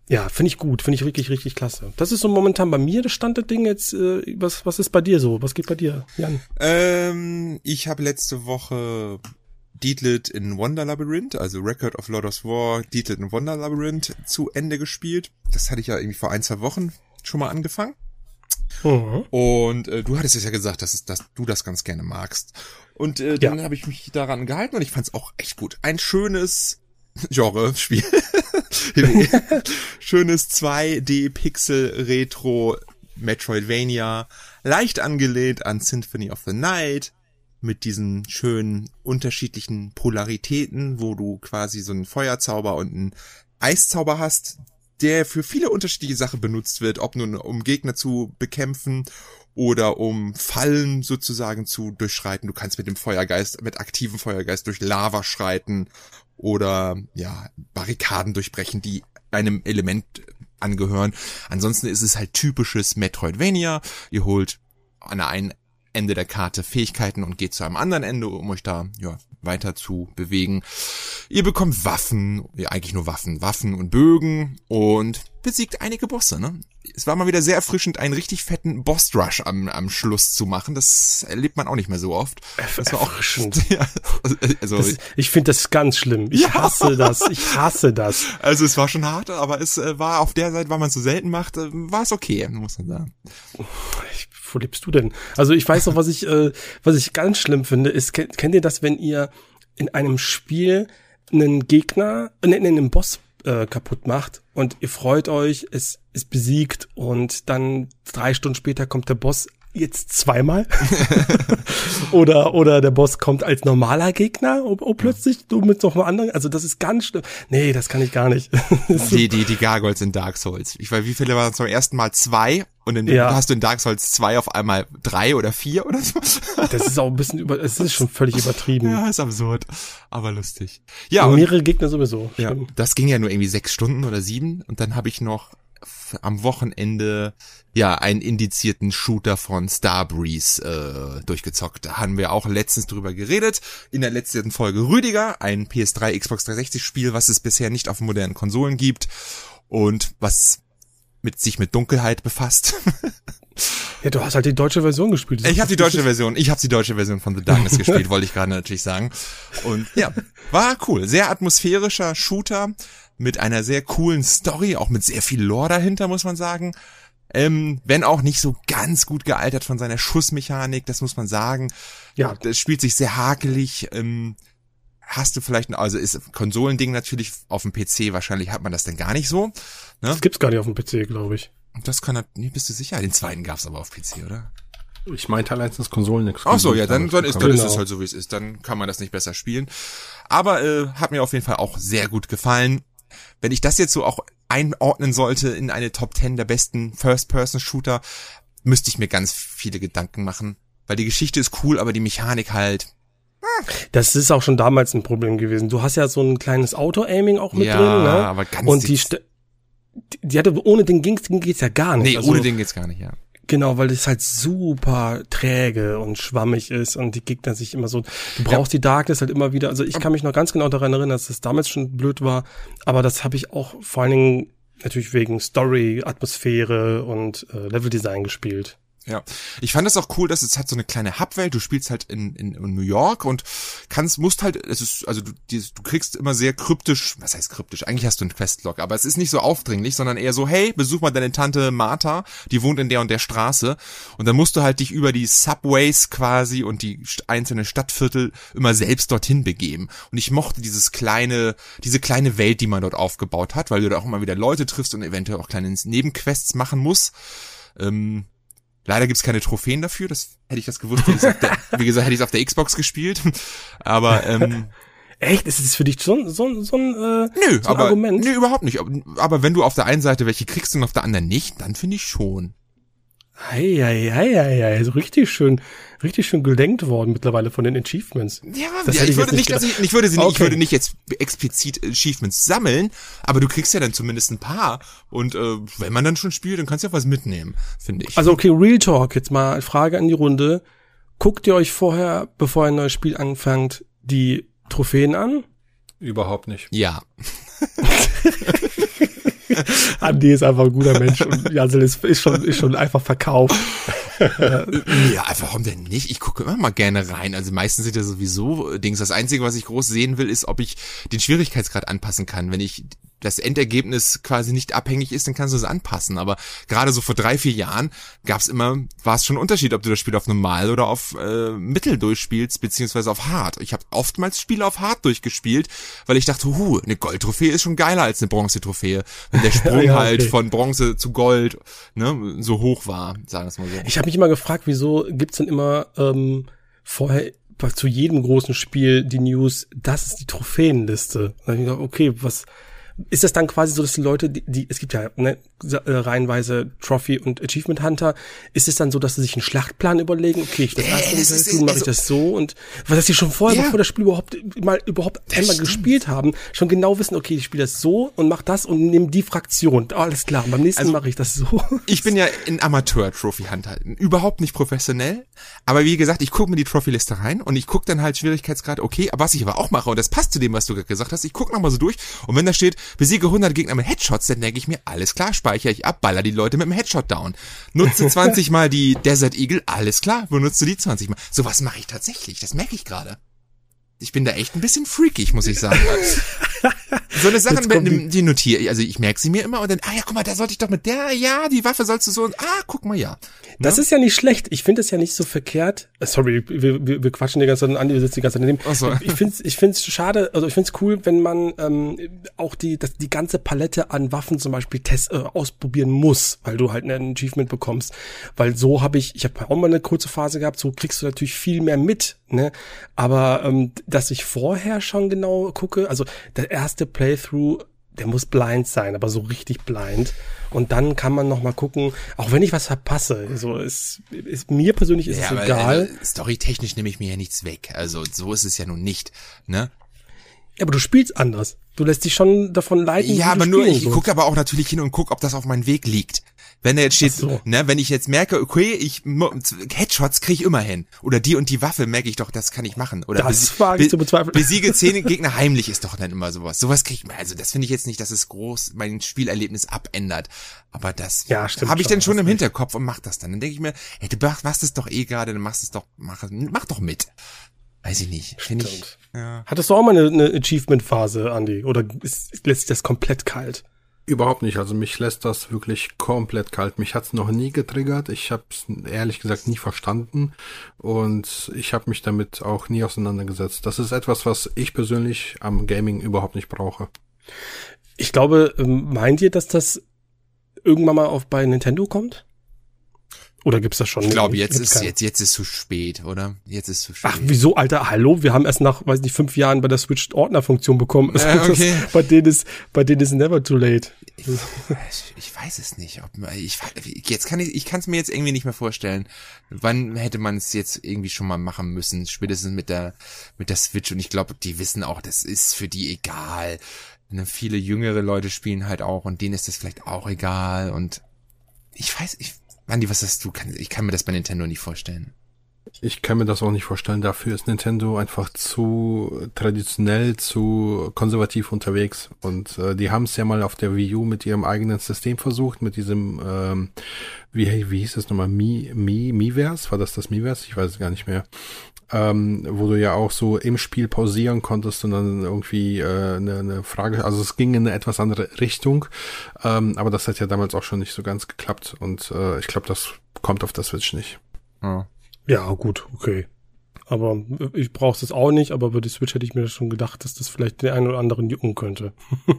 Ja, finde ich gut, finde ich wirklich richtig klasse. Das ist so momentan bei mir das Stand der Dinge jetzt. Äh, was was ist bei dir so? Was geht bei dir, Jan? Ähm, ich habe letzte Woche Deedlit in Wonder Labyrinth, also Record of Lord of War, Deedlit in Wonder Labyrinth zu Ende gespielt. Das hatte ich ja irgendwie vor ein, zwei Wochen schon mal angefangen. Mhm. Und äh, du hattest es ja gesagt, dass, es, dass du das ganz gerne magst. Und äh, dann ja. habe ich mich daran gehalten und ich fand es auch echt gut. Ein schönes Genre-Spiel. schönes 2D-Pixel-Retro Metroidvania, leicht angelehnt an Symphony of the Night, mit diesen schönen unterschiedlichen Polaritäten, wo du quasi so einen Feuerzauber und einen Eiszauber hast, der für viele unterschiedliche Sachen benutzt wird, ob nun um Gegner zu bekämpfen oder um Fallen sozusagen zu durchschreiten. Du kannst mit dem Feuergeist, mit aktivem Feuergeist durch Lava schreiten oder ja, Barrikaden durchbrechen, die einem Element angehören. Ansonsten ist es halt typisches Metroidvania. Ihr holt an der einen Ende der Karte Fähigkeiten und geht zu einem anderen Ende, um euch da ja, weiter zu bewegen. Ihr bekommt Waffen, ja, eigentlich nur Waffen, Waffen und Bögen und besiegt einige Bosse. Ne? Es war mal wieder sehr erfrischend, einen richtig fetten Boss-Rush am, am Schluss zu machen. Das erlebt man auch nicht mehr so oft. Das war erfrischend. Auch, ja, also, das, ich finde das ganz schlimm. Ich ja. hasse das. Ich hasse das. Also es war schon hart, aber es äh, war auf der Seite, weil man es so selten macht, äh, war es okay, muss man sagen. Ich wo lebst du denn? Also ich weiß noch, was ich, äh, was ich ganz schlimm finde, ist, kennt, kennt ihr das, wenn ihr in einem Spiel einen Gegner, äh, einen Boss äh, kaputt macht. Und ihr freut euch, es ist besiegt. Und dann drei Stunden später kommt der Boss jetzt zweimal. oder, oder der Boss kommt als normaler Gegner, oh, oh plötzlich du mit noch einem anderen. Also das ist ganz schlimm. Nee, das kann ich gar nicht. die, die, die Gargoyles in Dark Souls. Ich weiß, wie viele waren es zum ersten Mal? Zwei? Und dann ja. hast du in Dark Souls 2 auf einmal drei oder vier oder so. Das ist auch ein bisschen über, es ist schon völlig übertrieben. Ja, ist absurd, aber lustig. Ja. Und mehrere Gegner sowieso. Ja, das ging ja nur irgendwie sechs Stunden oder sieben und dann habe ich noch am Wochenende ja einen indizierten Shooter von Starbreeze äh, durchgezockt. Da haben wir auch letztens drüber geredet. In der letzten Folge Rüdiger, ein PS3 Xbox 360 Spiel, was es bisher nicht auf modernen Konsolen gibt und was mit sich mit Dunkelheit befasst. ja, du hast halt die deutsche Version gespielt. Ich habe die deutsche Version. Ich habe die deutsche Version von The Darkness gespielt, wollte ich gerade natürlich sagen. Und ja, war cool. Sehr atmosphärischer Shooter mit einer sehr coolen Story, auch mit sehr viel Lore dahinter, muss man sagen. Ähm, wenn auch nicht so ganz gut gealtert von seiner Schussmechanik, das muss man sagen. Ja. Das spielt sich sehr hakelig. Ähm, hast du vielleicht, also ist Konsolending natürlich auf dem PC, wahrscheinlich hat man das denn gar nicht so. Ne? Das gibt's gar nicht auf dem PC, glaube ich. Das kann, nee, bist du sicher? Den zweiten gab's aber auf PC, oder? Ich meinte halt als Konsolen nichts. Ach so, ja, dann, dann, ist, dann genau. ist es halt so, wie es ist. Dann kann man das nicht besser spielen. Aber äh, hat mir auf jeden Fall auch sehr gut gefallen wenn ich das jetzt so auch einordnen sollte in eine Top 10 der besten First-Person-Shooter, müsste ich mir ganz viele Gedanken machen. Weil die Geschichte ist cool, aber die Mechanik halt. Das ist auch schon damals ein Problem gewesen. Du hast ja so ein kleines Auto-Aiming auch mit ja, drin, ne? aber ganz Und die, die hatte, ohne den ging's, geht's ja gar nicht. Nee, also, ohne den geht's gar nicht, ja. Genau, weil es halt super träge und schwammig ist und die Gegner sich immer so, du brauchst ja. die Darkness halt immer wieder. Also ich kann mich noch ganz genau daran erinnern, dass das damals schon blöd war, aber das habe ich auch vor allen Dingen natürlich wegen Story, Atmosphäre und äh, Leveldesign gespielt. Ja, ich fand es auch cool, dass es hat so eine kleine Hubwelt. Du spielst halt in, in, in New York und kannst, musst halt, es ist, also du, die, du kriegst immer sehr kryptisch, was heißt kryptisch? Eigentlich hast du einen Questlog, aber es ist nicht so aufdringlich, sondern eher so, hey, besuch mal deine Tante Martha, die wohnt in der und der Straße. Und dann musst du halt dich über die Subways quasi und die einzelnen Stadtviertel immer selbst dorthin begeben. Und ich mochte dieses kleine, diese kleine Welt, die man dort aufgebaut hat, weil du da auch immer wieder Leute triffst und eventuell auch kleine Nebenquests machen musst. Ähm, Leider gibt's keine Trophäen dafür. Das hätte ich das gewusst. Der, wie gesagt, hätte ich es auf der Xbox gespielt. Aber ähm, Echt? Ist das für dich so, so, so ein, äh, nö, so ein aber, Argument? Nö, überhaupt nicht. Aber wenn du auf der einen Seite welche kriegst und auf der anderen nicht, dann finde ich schon. Hei, hei. Also richtig schön, richtig schön gelenkt worden mittlerweile von den Achievements. Ja, das ja ich, würde nicht, nicht ich, ich würde sie nicht, okay. ich würde nicht jetzt explizit Achievements sammeln, aber du kriegst ja dann zumindest ein paar und äh, wenn man dann schon spielt, dann kannst du ja was mitnehmen, finde ich. Also okay, Real Talk, jetzt mal Frage an die Runde. Guckt ihr euch vorher, bevor ein neues Spiel anfängt, die Trophäen an? Überhaupt nicht. Ja. Andi ist einfach ein guter Mensch und Jansel ist, ist, schon, ist schon einfach verkauft. ja, einfach warum denn nicht? Ich gucke immer mal gerne rein. Also meistens sind ja sowieso Dings. Das Einzige, was ich groß sehen will, ist, ob ich den Schwierigkeitsgrad anpassen kann. Wenn ich das Endergebnis quasi nicht abhängig ist, dann kannst du es anpassen. Aber gerade so vor drei, vier Jahren gab es immer, war es schon ein Unterschied, ob du das Spiel auf normal oder auf äh, mittel durchspielst, beziehungsweise auf hart. Ich habe oftmals Spiele auf hart durchgespielt, weil ich dachte, hu, eine Goldtrophäe ist schon geiler als eine Bronzetrophäe, wenn der Sprung ja, halt okay. halt von Bronze zu Gold ne, so hoch war, sagen wir es mal so. Ich habe mich immer gefragt, wieso gibt's denn immer ähm, vorher zu jedem großen Spiel die News, das ist die Trophäenliste. Da hab ich gedacht, okay, was ist das dann quasi so, dass die Leute, die, die es gibt ja ne, äh, reihenweise Trophy und Achievement Hunter, ist es dann so, dass sie sich einen Schlachtplan überlegen, okay, ich das äh, erste ist, mache ich also das so und weil das sie schon vorher, ja. bevor das Spiel überhaupt mal überhaupt das einmal stimmt. gespielt haben, schon genau wissen, okay, ich spiele das so und mach das und nehme die Fraktion. Oh, alles klar, beim nächsten also, mache ich das so. Ich bin ja ein Amateur Trophy Hunter, überhaupt nicht professionell, aber wie gesagt, ich gucke mir die Trophy Liste rein und ich gucke dann halt Schwierigkeitsgrad, okay, aber was ich aber auch mache und das passt zu dem, was du gerade gesagt hast, ich gucke nochmal so durch und wenn da steht, besiege 100 Gegner mit Headshots, dann denke ich mir, alles klar, speichere ich ab, baller die Leute mit dem Headshot down. Nutze 20 mal die Desert Eagle, alles klar, benutze die 20 mal. Sowas mache ich tatsächlich, das merke ich gerade. Ich bin da echt ein bisschen freakig, muss ich sagen. so eine Sache, die, notiere, also ich merke sie mir immer und dann, ah ja, guck mal, da sollte ich doch mit der, ja, die Waffe sollst du so, ah, guck mal, ja. Das ja? ist ja nicht schlecht. Ich finde es ja nicht so verkehrt. Äh, sorry, wir, wir, wir quatschen die ganze Zeit an, wir sitzen die ganze Zeit daneben. Ach so. Ich finde es ich find's schade, also ich finde es cool, wenn man ähm, auch die, das, die ganze Palette an Waffen zum Beispiel test, äh, ausprobieren muss, weil du halt ein Achievement bekommst. Weil so habe ich, ich habe auch mal eine kurze Phase gehabt, so kriegst du natürlich viel mehr mit, ne? Aber ähm, dass ich vorher schon genau gucke, also der erste Playthrough, der muss blind sein, aber so richtig blind. Und dann kann man noch mal gucken, auch wenn ich was verpasse, so ist, ist mir persönlich ist ja, es egal. Also, storytechnisch nehme ich mir ja nichts weg. Also so ist es ja nun nicht, ne? Ja, aber du spielst anders. Du lässt dich schon davon leiten. Ja, aber nur, ich gucke aber auch natürlich hin und guck, ob das auf meinem Weg liegt. Wenn er jetzt steht, so. ne, wenn ich jetzt merke, okay, ich Headshots kriege ich immer hin. Oder die und die Waffe merke ich doch, das kann ich machen. Oder das wage ich zu bezweifeln. Besiege zehn Gegner heimlich ist doch dann immer sowas. Sowas kriege ich mir. Also das finde ich jetzt nicht, dass es groß mein Spielerlebnis abändert. Aber das ja, habe ich dann schon im Hinterkopf und mach das dann. Dann denke ich mir, hey, du machst es doch eh gerade, dann machst es doch, mach, mach doch mit. Weiß ich nicht. Stimmt. Ich, ja. Hattest du auch mal eine, eine Achievement-Phase, Andy? Oder ist, lässt sich das komplett kalt? Überhaupt nicht. Also mich lässt das wirklich komplett kalt. Mich hat's noch nie getriggert. Ich habe es ehrlich gesagt nie verstanden und ich habe mich damit auch nie auseinandergesetzt. Das ist etwas, was ich persönlich am Gaming überhaupt nicht brauche. Ich glaube, ähm, meint ihr, dass das irgendwann mal auf bei Nintendo kommt? Oder gibt's das schon? Ich glaube, jetzt ist jetzt jetzt ist zu spät, oder? Jetzt ist zu spät. Ach, wieso, Alter? Hallo, wir haben erst nach, weiß nicht, fünf Jahren bei der Switch Ordnerfunktion bekommen. Äh, okay. das, bei denen ist, bei denen ist never too late. Ich, ich weiß es nicht. Ob, ich jetzt kann ich, ich kann es mir jetzt irgendwie nicht mehr vorstellen. Wann hätte man es jetzt irgendwie schon mal machen müssen? Spätestens mit der mit der Switch. Und ich glaube, die wissen auch, das ist für die egal. Ne, viele jüngere Leute spielen halt auch und denen ist das vielleicht auch egal. Und ich weiß, ich Andi, was hast du? Ich kann mir das bei Nintendo nicht vorstellen. Ich kann mir das auch nicht vorstellen. Dafür ist Nintendo einfach zu traditionell, zu konservativ unterwegs. Und äh, die haben es ja mal auf der Wii U mit ihrem eigenen System versucht, mit diesem, ähm, wie, wie hieß das nochmal, Mi, Mi, Miiverse? War das das Miiverse? Ich weiß es gar nicht mehr ähm, wo du ja auch so im Spiel pausieren konntest und dann irgendwie äh, eine, eine Frage, also es ging in eine etwas andere Richtung, ähm, aber das hat ja damals auch schon nicht so ganz geklappt und äh, ich glaube, das kommt auf der Switch nicht. Ja, ja gut, okay. Aber ich brauche es auch nicht, aber bei der Switch hätte ich mir schon gedacht, dass das vielleicht den einen oder anderen jucken könnte.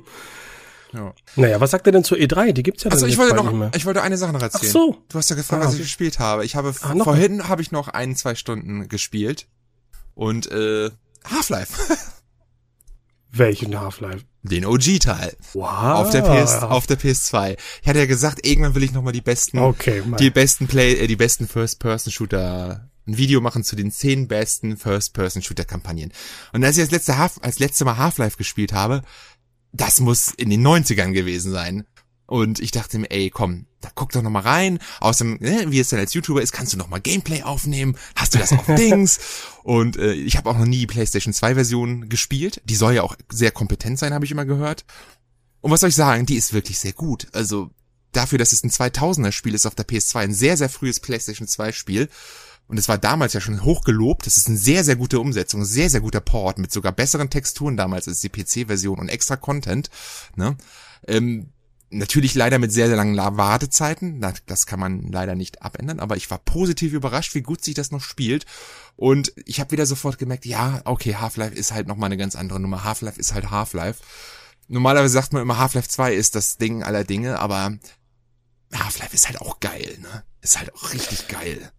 Ja. Naja, was sagt er denn zur E3? Die gibt's ja Also ich wollte noch, ich wollte eine Sache noch erzählen. Ach so. Du hast ja gefragt, ah, was ich gespielt habe. Ich habe ah, vorhin habe ich noch ein, zwei Stunden gespielt und äh, Half-Life. Welchen Half-Life? Den OG-Teil. Wow. Auf der PS, auf der PS2. Ich hatte ja gesagt, irgendwann will ich noch mal die besten, okay, die besten Play, äh, die besten First-Person-Shooter ein Video machen zu den zehn besten First-Person-Shooter-Kampagnen. Und als ich das letzte Half, als letzte Mal Half-Life gespielt habe, das muss in den 90ern gewesen sein. Und ich dachte mir, ey, komm, da guck doch noch mal rein. Außerdem, ne, wie es denn als YouTuber ist, kannst du noch mal Gameplay aufnehmen. Hast du das auf Dings? Und äh, ich habe auch noch nie PlayStation 2 Version gespielt. Die soll ja auch sehr kompetent sein, habe ich immer gehört. Und was soll ich sagen, die ist wirklich sehr gut. Also dafür, dass es ein 2000er Spiel ist auf der PS2, ein sehr, sehr frühes PlayStation 2 Spiel. Und es war damals ja schon hochgelobt. Das ist eine sehr, sehr gute Umsetzung, sehr, sehr guter Port mit sogar besseren Texturen damals als die PC-Version und extra Content. Ne? Ähm, natürlich leider mit sehr, sehr langen Wartezeiten. Das kann man leider nicht abändern, aber ich war positiv überrascht, wie gut sich das noch spielt. Und ich habe wieder sofort gemerkt, ja, okay, Half-Life ist halt nochmal eine ganz andere Nummer. Half-Life ist halt Half-Life. Normalerweise sagt man immer, Half-Life 2 ist das Ding aller Dinge, aber Half-Life ist halt auch geil, ne? Ist halt auch richtig geil.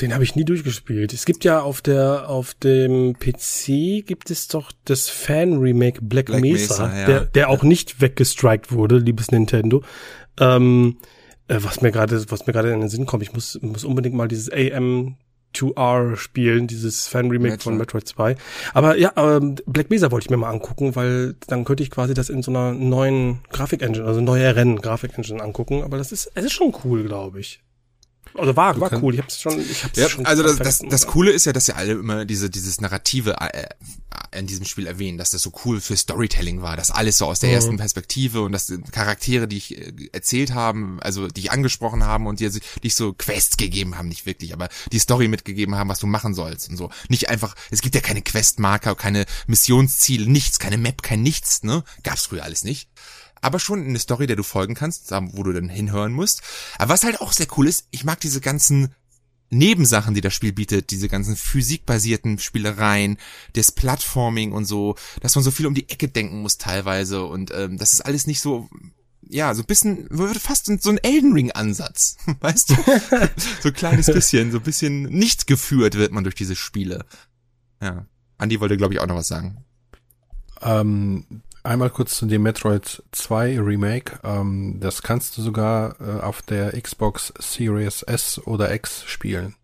Den habe ich nie durchgespielt. Es gibt ja auf der auf dem PC gibt es doch das Fan Remake Black, Black Mesa, Mesa ja. der der auch nicht weggestrikt wurde, liebes Nintendo. Ähm, äh, was mir gerade was mir gerade in den Sinn kommt, ich muss muss unbedingt mal dieses AM 2R spielen, dieses Fan-Remake von Metroid 2. Aber ja, ähm, Black Mesa wollte ich mir mal angucken, weil dann könnte ich quasi das in so einer neuen Grafik-Engine, also neueren Grafik-Engine angucken. Aber das ist, es ist schon cool, glaube ich. Also war, war cool. Ich hab's schon, ich hab's ja, schon. Also das, das, das Coole ist ja, dass ja alle immer diese, dieses Narrative äh, in diesem Spiel erwähnen, dass das so cool für Storytelling war, dass alles so aus der mhm. ersten Perspektive und dass Charaktere, die ich äh, erzählt haben, also die ich angesprochen haben und die, die ich so Quests gegeben haben, nicht wirklich, aber die Story mitgegeben haben, was du machen sollst und so. Nicht einfach, es gibt ja keine Questmarker, keine Missionsziele, nichts, keine Map, kein nichts, ne? Gab's früher alles nicht aber schon eine Story, der du folgen kannst, wo du dann hinhören musst. Aber was halt auch sehr cool ist, ich mag diese ganzen Nebensachen, die das Spiel bietet, diese ganzen physikbasierten Spielereien, das Plattforming und so, dass man so viel um die Ecke denken muss teilweise und ähm, das ist alles nicht so ja, so ein bisschen, würde fast so ein Elden Ring Ansatz, weißt du? so ein kleines bisschen, so ein bisschen nicht geführt wird man durch diese Spiele. Ja. Andi wollte, glaube ich, auch noch was sagen. Ähm, Einmal kurz zu dem Metroid 2 Remake. Ähm, das kannst du sogar äh, auf der Xbox Series S oder X spielen.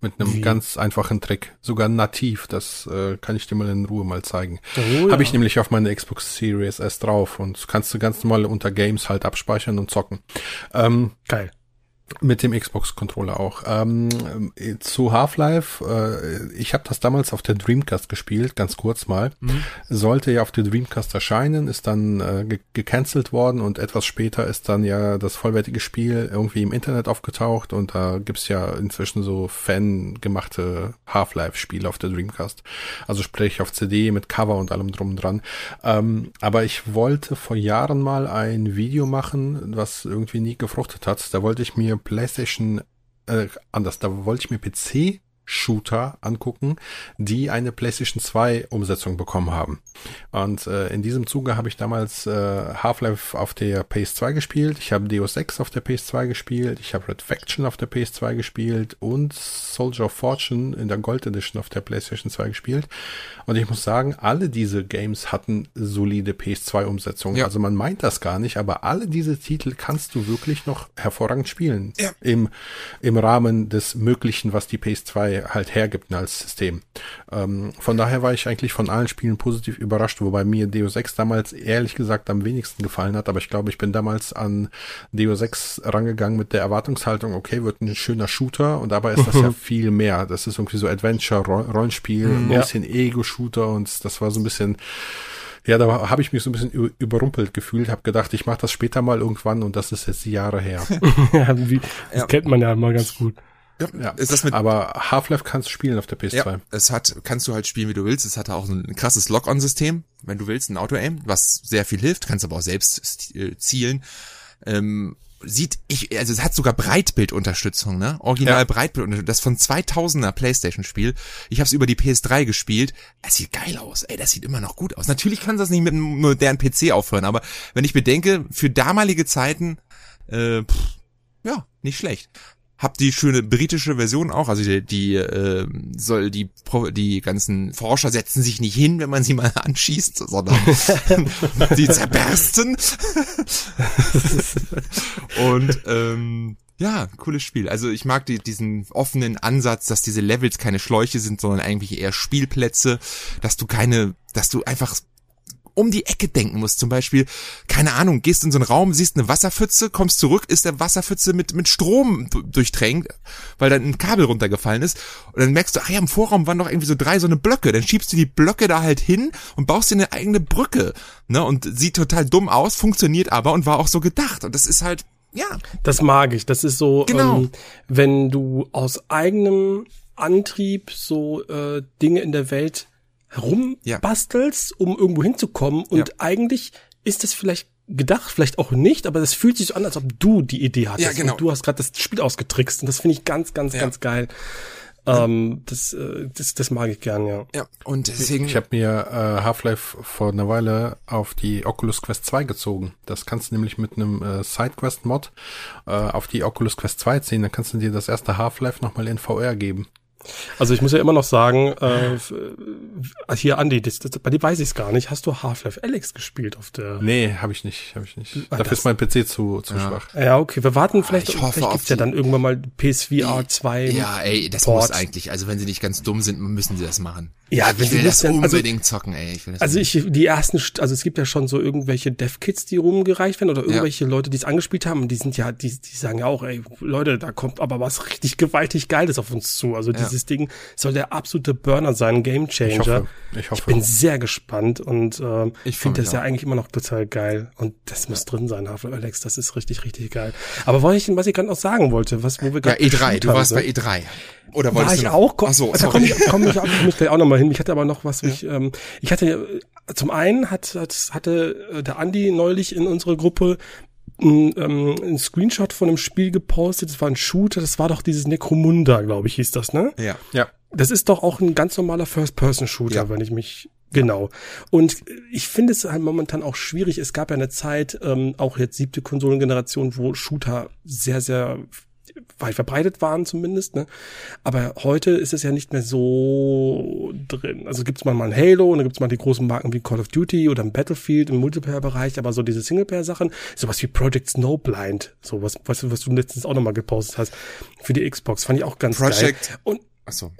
Mit einem Wie? ganz einfachen Trick. Sogar nativ. Das äh, kann ich dir mal in Ruhe mal zeigen. Oh, ja. Habe ich nämlich auf meiner Xbox Series S drauf und kannst du ganz normal unter Games halt abspeichern und zocken. Ähm, Geil. Mit dem Xbox-Controller auch. Ähm, zu Half-Life, äh, ich habe das damals auf der Dreamcast gespielt, ganz kurz mal. Mhm. Sollte ja auf der Dreamcast erscheinen, ist dann äh, ge gecancelt worden und etwas später ist dann ja das vollwertige Spiel irgendwie im Internet aufgetaucht und da gibt's ja inzwischen so fan-gemachte Half-Life-Spiele auf der Dreamcast. Also sprich auf CD mit Cover und allem drum und dran. Ähm, aber ich wollte vor Jahren mal ein Video machen, was irgendwie nie gefruchtet hat. Da wollte ich mir PlayStation, äh, anders, da wollte ich mir PC Shooter angucken, die eine PlayStation 2 Umsetzung bekommen haben. Und äh, in diesem Zuge habe ich damals äh, Half-Life auf der PS2 gespielt, ich habe Deus Ex auf der PS2 gespielt, ich habe Red Faction auf der PS2 gespielt und Soldier of Fortune in der Gold Edition auf der PlayStation 2 gespielt. Und ich muss sagen, alle diese Games hatten solide PS2-Umsetzungen. Ja. Also man meint das gar nicht, aber alle diese Titel kannst du wirklich noch hervorragend spielen. Ja. Im, Im Rahmen des Möglichen, was die PS2 halt hergibt als System. Ähm, von daher war ich eigentlich von allen Spielen positiv überrascht, wobei mir Deus Ex damals ehrlich gesagt am wenigsten gefallen hat. Aber ich glaube, ich bin damals an Deus Ex rangegangen mit der Erwartungshaltung, okay, wird ein schöner Shooter und dabei ist das ja viel mehr. Das ist irgendwie so Adventure, Rollenspiel, ein ja. bisschen Ego Shooter und das war so ein bisschen ja, da habe ich mich so ein bisschen überrumpelt gefühlt, habe gedacht, ich mache das später mal irgendwann und das ist jetzt Jahre her. ja, wie, das ja. kennt man ja mal ganz gut. Ja, ja. Ist das mit, aber Half-Life kannst du spielen auf der PS2. Ja, es hat, kannst du halt spielen, wie du willst. Es hat auch ein krasses Lock-on-System, wenn du willst, ein Auto-Aim, was sehr viel hilft, kannst aber auch selbst äh, zielen. Ähm, sieht ich also es hat sogar Breitbildunterstützung, ne? Original ja. Breitbildunterstützung, das von 2000er PlayStation Spiel. Ich habe es über die PS3 gespielt. Es sieht geil aus. Ey, das sieht immer noch gut aus. Natürlich kann das nicht mit einem modernen PC aufhören, aber wenn ich bedenke, für damalige Zeiten äh, pff, ja, nicht schlecht hab die schöne britische Version auch, also die, die äh, soll die die ganzen Forscher setzen sich nicht hin, wenn man sie mal anschießt, sondern die zerbersten. Und ähm, ja, cooles Spiel. Also ich mag die, diesen offenen Ansatz, dass diese Levels keine Schläuche sind, sondern eigentlich eher Spielplätze, dass du keine, dass du einfach um die Ecke denken musst. Zum Beispiel, keine Ahnung, gehst in so einen Raum, siehst eine Wasserpfütze, kommst zurück, ist der Wasserpfütze mit, mit Strom durchtränkt, weil dann ein Kabel runtergefallen ist. Und dann merkst du, ah ja, im Vorraum waren noch irgendwie so drei so eine Blöcke. Dann schiebst du die Blöcke da halt hin und baust dir eine eigene Brücke. Ne? Und sieht total dumm aus, funktioniert aber und war auch so gedacht. Und das ist halt, ja. Das mag ich. Das ist so, genau. ähm, wenn du aus eigenem Antrieb so äh, Dinge in der Welt herumbastelst, ja. um irgendwo hinzukommen. Und ja. eigentlich ist das vielleicht gedacht, vielleicht auch nicht, aber das fühlt sich so an, als ob du die Idee hattest. Ja, genau. Und du hast gerade das Spiel ausgetrickst. Und das finde ich ganz, ganz, ja. ganz geil. Ähm, das, äh, das, das mag ich gern, ja. Ja, und deswegen. Ich habe mir äh, Half-Life vor einer Weile auf die Oculus Quest 2 gezogen. Das kannst du nämlich mit einem äh, Sidequest-Mod äh, auf die Oculus Quest 2 ziehen. Dann kannst du dir das erste Half-Life nochmal in VR geben. Also ich muss ja immer noch sagen, äh, hier Andi, das, das, bei dir weiß ich es gar nicht. Hast du Half-Life Alex gespielt auf der? Nee, habe ich nicht, habe ich nicht. Ah, Dafür ist mein PC zu, zu ja. schwach. Ja, okay, wir warten vielleicht, ich hoffe vielleicht gibt's ja dann irgendwann mal PSVR 2. Ja, ey, das Port. muss eigentlich, also wenn sie nicht ganz dumm sind, müssen sie das machen. Ja, wenn ich will das dann, also unbedingt also, zocken, ey. Ich will das also ich, die ersten, also es gibt ja schon so irgendwelche Dev-Kits, die rumgereicht werden oder irgendwelche ja. Leute, die es angespielt haben und die sind ja, die, die sagen ja auch, ey, Leute, da kommt aber was richtig gewaltig Geiles auf uns zu. Also dieses Ding soll der absolute Burner sein, Game Changer. Ich, hoffe, ich, hoffe. ich bin sehr gespannt und äh, ich finde das auch. ja eigentlich immer noch total geil. Und das muss drin sein, Half-Life Alex. Das ist richtig, richtig geil. Aber was ich, was ich gerade noch sagen wollte, was wo wir gerade Ja, E3, du warst bei E3. Oder wolltest War ich auch? Komm, Ach so, da komme ich, komm ich, komm ich gleich auch nochmal hin. Ich hatte aber noch was, ja. ich, ähm, ich hatte, zum einen hat, hat, hatte äh, der Andi neulich in unsere Gruppe ein, ähm, ein Screenshot von einem Spiel gepostet, das war ein Shooter, das war doch dieses Necromunda, glaube ich, hieß das, ne? Ja. Ja. Das ist doch auch ein ganz normaler First-Person-Shooter, ja. wenn ich mich Genau. Und ich finde es halt momentan auch schwierig. Es gab ja eine Zeit, ähm, auch jetzt siebte Konsolengeneration, wo Shooter sehr, sehr weit verbreitet waren zumindest. Ne? Aber heute ist es ja nicht mehr so drin. Also gibt's mal ein Halo und dann gibt's mal die großen Marken wie Call of Duty oder ein Battlefield im Multiplayer-Bereich, aber so diese Singleplayer-Sachen, sowas wie Project Snowblind, so was, was, du letztens auch nochmal gepostet hast für die Xbox, fand ich auch ganz Project geil. Und Ach so.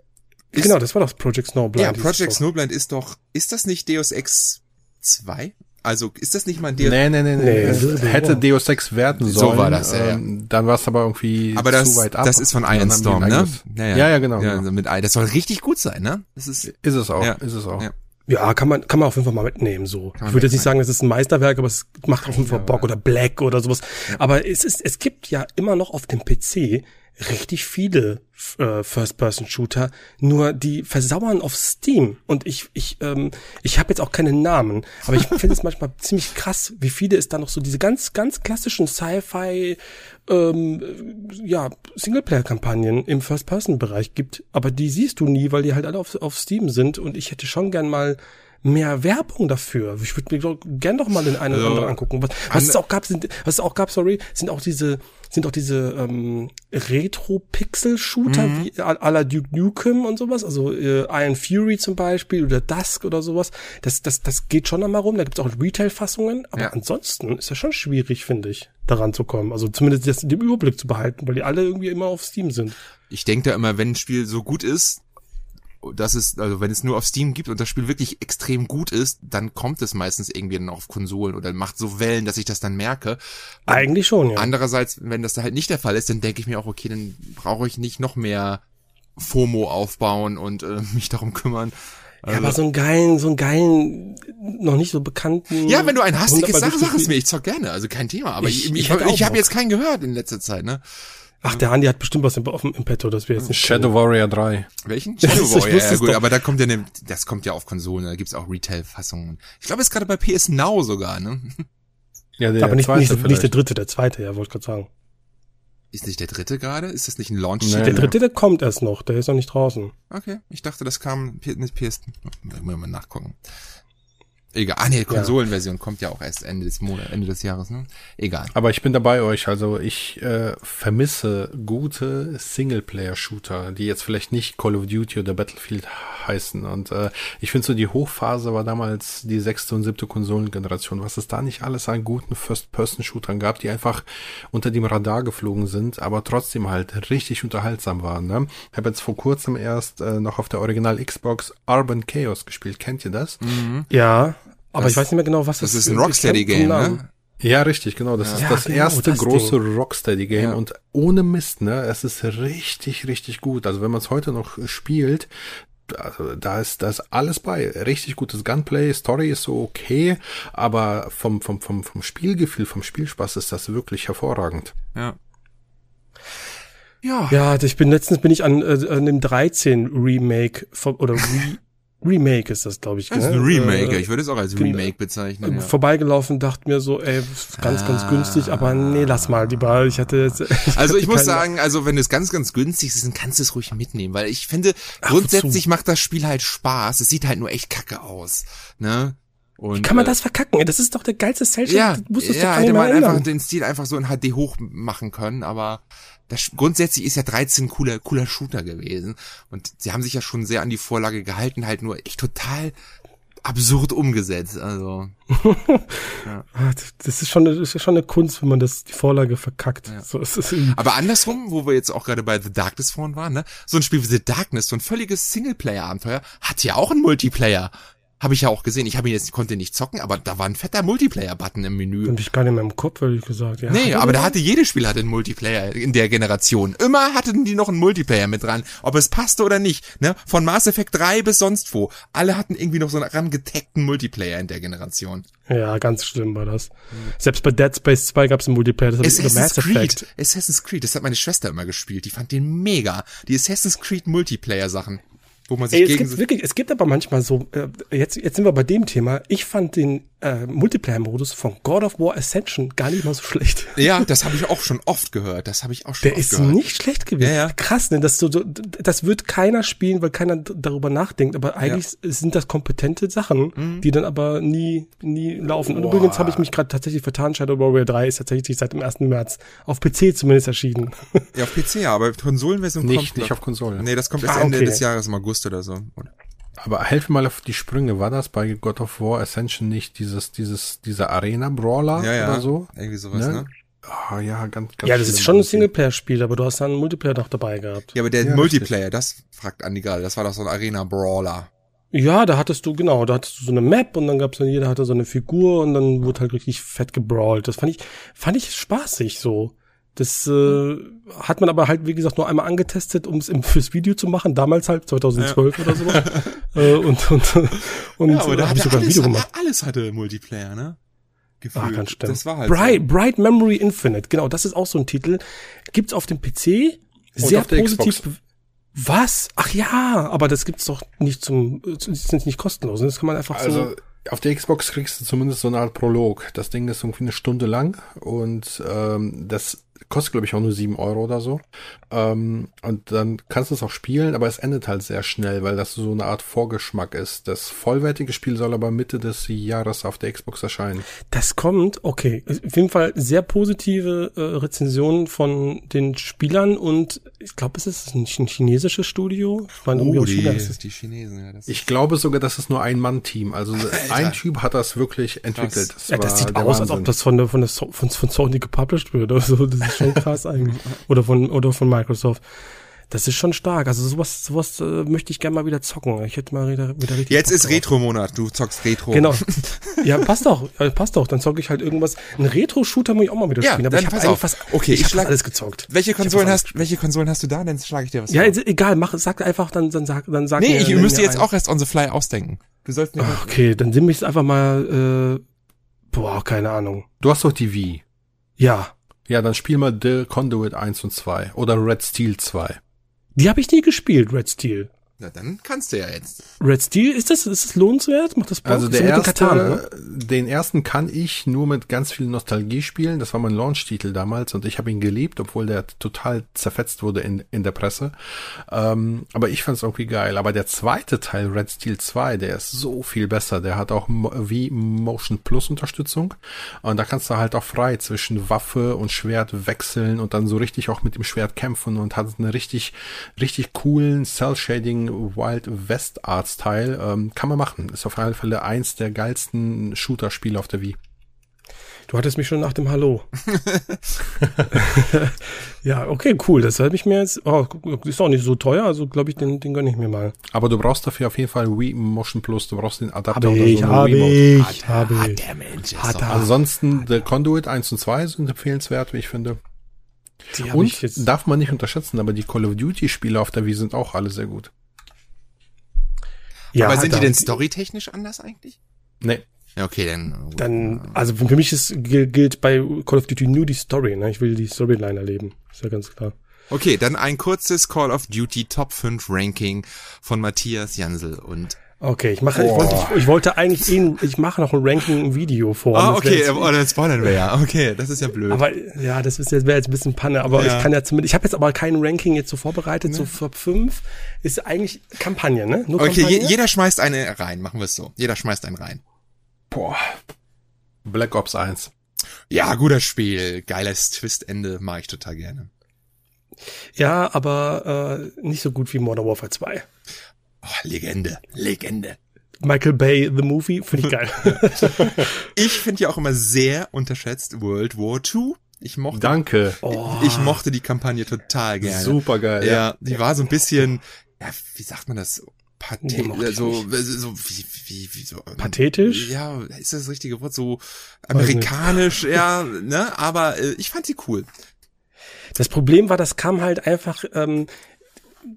Ist, genau, das war doch Project Snowblind. Ja, Project Snowblind ist doch, ist das nicht Deus Ex 2? Also ist das nicht mal ein Deus Nee, nee, nee, nee. nee hätte Deus Ex werden sollen. So war das, ja. Ähm, dann war es aber irgendwie aber das, zu weit ab. Das ist von Iron Storm, ne? Ja, ja, ja, ja genau. Ja, genau. Mit, das soll richtig gut sein, ne? Das ist, ist es auch, ja. ist es auch. Ja. Ja, kann man, kann man auf jeden Fall mal mitnehmen, so. Ich würde jetzt nicht sagen, es ist ein Meisterwerk, aber es macht auf jeden Fall Bock oder Black oder sowas. Aber es ist, es gibt ja immer noch auf dem PC richtig viele äh, First-Person-Shooter, nur die versauern auf Steam. Und ich, ich, ähm, ich habe jetzt auch keine Namen, aber ich finde es manchmal ziemlich krass, wie viele es da noch so diese ganz, ganz klassischen Sci-Fi, ähm, ja, Singleplayer-Kampagnen im First-Person-Bereich gibt. Aber die siehst du nie, weil die halt alle auf, auf Steam sind. Und ich hätte schon gern mal mehr Werbung dafür. Ich würde mir doch, gern doch mal den einen oder anderen angucken. Was, was es auch gab, sind, was es auch gab, sorry, sind auch diese, sind auch diese ähm, Retro-Pixel-Shooter mhm. wie à la Duke Nukem und sowas, also äh, Iron Fury zum Beispiel oder Dusk oder sowas. Das, das, das geht schon einmal rum. Da gibt's auch Retail-Fassungen, aber ja. ansonsten ist das schon schwierig, finde ich, daran zu kommen. Also zumindest das, den Überblick zu behalten, weil die alle irgendwie immer auf Steam sind. Ich denke da immer, wenn ein Spiel so gut ist, das ist, also wenn es nur auf Steam gibt und das Spiel wirklich extrem gut ist, dann kommt es meistens irgendwie dann auf Konsolen oder macht so Wellen, dass ich das dann merke. Eigentlich schon, ja. Andererseits, wenn das da halt nicht der Fall ist, dann denke ich mir auch, okay, dann brauche ich nicht noch mehr FOMO aufbauen und äh, mich darum kümmern. Also, ja, aber so einen geilen, so einen geilen, noch nicht so bekannten. Ja, wenn du einen hast, sag, sag es mir, ich zock gerne, also kein Thema. Aber ich, ich, ich, ich, ich habe jetzt keinen gehört in letzter Zeit, ne? Ach, der Andi hat bestimmt was im, auf dem, im Petto, das wir jetzt nicht Shadow kennen. Warrior 3. Welchen? Shadow Warrior, ja gut, aber da kommt ja ne, das kommt ja auf Konsolen, da gibt's auch Retail-Fassungen. Ich glaube, es ist gerade bei PS Now sogar, ne? Ja, der aber nicht, nicht, nicht der dritte, der zweite, ja, wollte ich gerade sagen. Ist nicht der dritte gerade? Ist das nicht ein Launch? Nee, der dritte, der kommt erst noch, der ist noch nicht draußen. Okay, ich dachte, das kam nicht PS. Müssen wir mal nachgucken. Egal. Ah nee, Konsolenversion ja. kommt ja auch erst Ende des Monats, Ende des Jahres, ne? Egal. Aber ich bin dabei euch. Also ich äh, vermisse gute Singleplayer-Shooter, die jetzt vielleicht nicht Call of Duty oder Battlefield heißen. Und äh, ich finde so die Hochphase war damals die sechste und siebte Konsolengeneration. Was es da nicht alles an guten First-Person-Shootern gab, die einfach unter dem Radar geflogen sind, aber trotzdem halt richtig unterhaltsam waren. Ne? Ich habe jetzt vor kurzem erst äh, noch auf der Original Xbox Urban Chaos gespielt. Kennt ihr das? Mhm. Ja. Aber das, ich weiß nicht mehr genau, was das ist. Das ist ein Rocksteady-Game, ne? Ja, richtig, genau. Das ja. ist das genau, erste das große Rocksteady-Game ja. und ohne Mist, ne? Es ist richtig, richtig gut. Also wenn man es heute noch spielt, also da ist, da ist alles bei. Richtig gutes Gunplay, Story ist so okay, aber vom, vom, vom, vom Spielgefühl, vom Spielspaß ist das wirklich hervorragend. Ja. Ja. Ja, ich bin letztens bin ich an, äh, an dem 13 Remake vom, oder Re Remake ist das, glaube ich. Das ist ein Remake, äh, ich würde es auch als Remake bezeichnen. Ja. Vorbeigelaufen, dachte mir so, ey, ganz, ah. ganz günstig, aber nee, lass mal lieber. Ich hatte jetzt. Ich also ich muss sagen, also wenn es ganz, ganz günstig ist, dann kannst du es ruhig mitnehmen, weil ich finde, Ach, grundsätzlich macht das Spiel halt Spaß. Es sieht halt nur echt kacke aus, ne? Und, Wie kann man äh, das verkacken? Das ist doch der geilste Cell Ja, ja hätte man einfach den Stil einfach so in HD hoch machen können, aber das, grundsätzlich ist ja 13 cooler, cooler Shooter gewesen. Und sie haben sich ja schon sehr an die Vorlage gehalten, halt nur echt total absurd umgesetzt. Also. ja. Ah, das ist schon, das ist schon eine Kunst, wenn man das, die Vorlage verkackt. Ja. So, Aber andersrum, wo wir jetzt auch gerade bei The Darkness vorhin waren, ne? So ein Spiel wie The Darkness, so ein völliges Singleplayer-Abenteuer, hat ja auch einen Multiplayer. Habe ich ja auch gesehen. Ich habe ihn jetzt konnte nicht zocken, aber da war ein fetter Multiplayer-Button im Menü. Und ich gar nicht mehr im Kopf, ehrlich gesagt. Ja, nee, aber da hatte jedes Spiel hatte einen Multiplayer in der Generation. Immer hatten die noch einen Multiplayer mit dran, ob es passte oder nicht. Ne? Von Mass Effect 3 bis sonst wo. Alle hatten irgendwie noch so einen rangetagten Multiplayer in der Generation. Ja, ganz schlimm war das. Mhm. Selbst bei Dead Space 2 gab es einen Multiplayer. Das Assassin's Mass Creed. Assassin's Creed, das hat meine Schwester immer gespielt. Die fand den mega. Die Assassin's Creed Multiplayer Sachen wo man sich Ey, es gibt wirklich, es gibt aber manchmal so, äh, jetzt, jetzt sind wir bei dem Thema. Ich fand den äh, Multiplayer-Modus von God of War Ascension gar nicht mal so schlecht. Ja, das habe ich auch schon oft gehört. Das habe ich auch schon Der ist gehört. nicht schlecht gewesen. Ja, ja. Krass, ne? Das, so, so, das wird keiner spielen, weil keiner darüber nachdenkt. Aber eigentlich ja. sind das kompetente Sachen, mhm. die dann aber nie, nie laufen. Und übrigens habe ich mich gerade tatsächlich vertan. Shadow Warrior 3 ist tatsächlich seit dem 1. März auf PC zumindest erschienen. Ja, auf PC, aber Konsolenversion nicht, kommt. Nicht auf Konsolen. Nee, das kommt erst ah, Ende des Jahres im August oder so. Oder? Aber helf mir mal auf die Sprünge. War das bei God of War Ascension nicht dieses, dieses, dieser Arena-Brawler ja, ja. oder so? Irgendwie sowas, ne? ne? Oh, ja, ganz, ganz Ja, das ist schon ein Singleplayer-Spiel, aber du hast da einen Multiplayer doch dabei gehabt. Ja, aber der ja, Multiplayer, richtig. das fragt Andi gerade, das war doch so ein Arena-Brawler. Ja, da hattest du, genau, da hattest du so eine Map und dann gab's dann, jeder hatte so eine Figur und dann wurde halt richtig fett gebrawlt. Das fand ich, fand ich spaßig so. Das äh, hat man aber halt, wie gesagt, nur einmal angetestet, um es fürs Video zu machen, damals halt, 2012 ja. oder so. äh, und und, und ja, aber da hab ich sogar alles, ein Video gemacht. Alles hatte Multiplayer, ne? Gefühlt. Ah, ganz stimmt. Das war halt Bright, so. Bright Memory Infinite, genau, das ist auch so ein Titel. Gibt's auf dem PC, sehr positiv. Xbox. Was? Ach ja, aber das gibt's doch nicht zum, sind nicht kostenlos. Ne? Das kann man einfach also, so auf der Xbox kriegst du zumindest so eine Art Prolog. Das Ding ist irgendwie eine Stunde lang und ähm, das kostet, glaube ich, auch nur sieben Euro oder so. Ähm, und dann kannst du es auch spielen, aber es endet halt sehr schnell, weil das so eine Art Vorgeschmack ist. Das vollwertige Spiel soll aber Mitte des Jahres auf der Xbox erscheinen. Das kommt, okay. Auf jeden Fall sehr positive äh, Rezensionen von den Spielern und ich glaube, es ist ein, ein chinesisches Studio. Ich meine, oh, die, China ist es die Chinesen. Ja, das ich glaube sogar, das ist nur ein Mann-Team. Also Alter. ein Typ hat das wirklich entwickelt. Das, ja, das sieht aus, Wahnsinn. als ob das von der, von der von, von Sony gepublished wird. Also, das ist schon krass eigentlich. Oder von, oder von Microsoft. Das ist schon stark. Also sowas, sowas äh, möchte ich gerne mal wieder zocken. Ich hätte mal wieder, wieder richtig. Jetzt ist Retro-Monat. Du zockst Retro. Genau. Ja, passt doch. Ja, passt doch. Dann zocke ich halt irgendwas. Ein Retro-Shooter muss ich auch mal wieder spielen. Ja, aber ich habe fast. Okay, ich, ich schlag alles gezockt. Welche Konsolen hast? Welche Konsolen hast du da? Dann schlage ich dir was. Ja, vor. egal. Mach, sag einfach. Dann, dann sag, dann sag. Nee, mir, ich müsste jetzt ein. auch erst on the fly ausdenken. Du sollst mir. Ach, okay, dann nimm ich einfach mal. Äh, boah, keine Ahnung. Du hast doch die Wii. Ja. Ja, dann spiel mal The Conduit 1 und 2 oder Red Steel 2. Die habe ich nie gespielt, Red Steel. Na, dann kannst du ja jetzt. Red Steel, ist das, ist das lohnenswert? Macht das Bock? Also der erste, Katan, ne? den ersten kann ich nur mit ganz viel Nostalgie spielen. Das war mein Launch-Titel damals und ich habe ihn geliebt, obwohl der total zerfetzt wurde in, in der Presse. Ähm, aber ich fand es irgendwie geil. Aber der zweite Teil, Red Steel 2, der ist so viel besser. Der hat auch wie Motion Plus Unterstützung. Und da kannst du halt auch frei zwischen Waffe und Schwert wechseln und dann so richtig auch mit dem Schwert kämpfen und hat einen richtig, richtig coolen Cell-Shading Wild West Arts Teil. Ähm, kann man machen. Ist auf alle Fälle eins der geilsten Shooter-Spiele auf der Wii. Du hattest mich schon nach dem Hallo. ja, okay, cool. Das habe ich mir jetzt. Oh, ist auch nicht so teuer, also glaube ich, den, den gönne ich mir mal. Aber du brauchst dafür auf jeden Fall Wii Motion Plus. Du brauchst den Adapter hab ich, oder so. Hab ich, hab ich. Hat der Mensch. Hat Ansonsten, The Conduit 1 und 2 sind empfehlenswert, wie ich finde. und darf man nicht unterschätzen, aber die Call of Duty Spiele auf der Wii sind auch alle sehr gut. Ja, aber sind die denn storytechnisch anders eigentlich? Nee. Ja, okay, dann. Dann, also für mich ist, gilt bei Call of Duty nur die Story, ne? Ich will die Storyline erleben. Ist ja ganz klar. Okay, dann ein kurzes Call of Duty Top 5 Ranking von Matthias Jansel und Okay, ich mache, ich wollte, ich, ich wollte eigentlich eh, ich mache noch ein Ranking-Video vor. Ah, okay, oh, dann spoilern wir ja. Okay, das ist ja blöd. Aber ja, das ist jetzt wäre jetzt ein bisschen Panne, aber ja. ich kann ja zumindest, ich habe jetzt aber kein Ranking jetzt so vorbereitet, ne. so Top 5 ist eigentlich Kampagne, ne? Nur okay, Kampagne? jeder schmeißt eine rein, machen wir es so. Jeder schmeißt einen rein. Boah. Black Ops 1. Ja, guter Spiel. Geiles Twistende, mag ich total gerne. Ja, aber äh, nicht so gut wie Modern Warfare 2. Oh, Legende, Legende. Michael Bay, The Movie, finde ich geil. ich finde ja auch immer sehr unterschätzt World War II. Ich mochte, Danke. Ich, ich mochte die Kampagne total gerne. Super geil. Ja, ja, die war so ein bisschen, ja, wie sagt man das? Pathet, so, so, wie, wie, wie, so. Ähm, Pathetisch? Ja, ist das das richtige Wort? So amerikanisch, ja, ne? Aber äh, ich fand sie cool. Das Problem war, das kam halt einfach, ähm,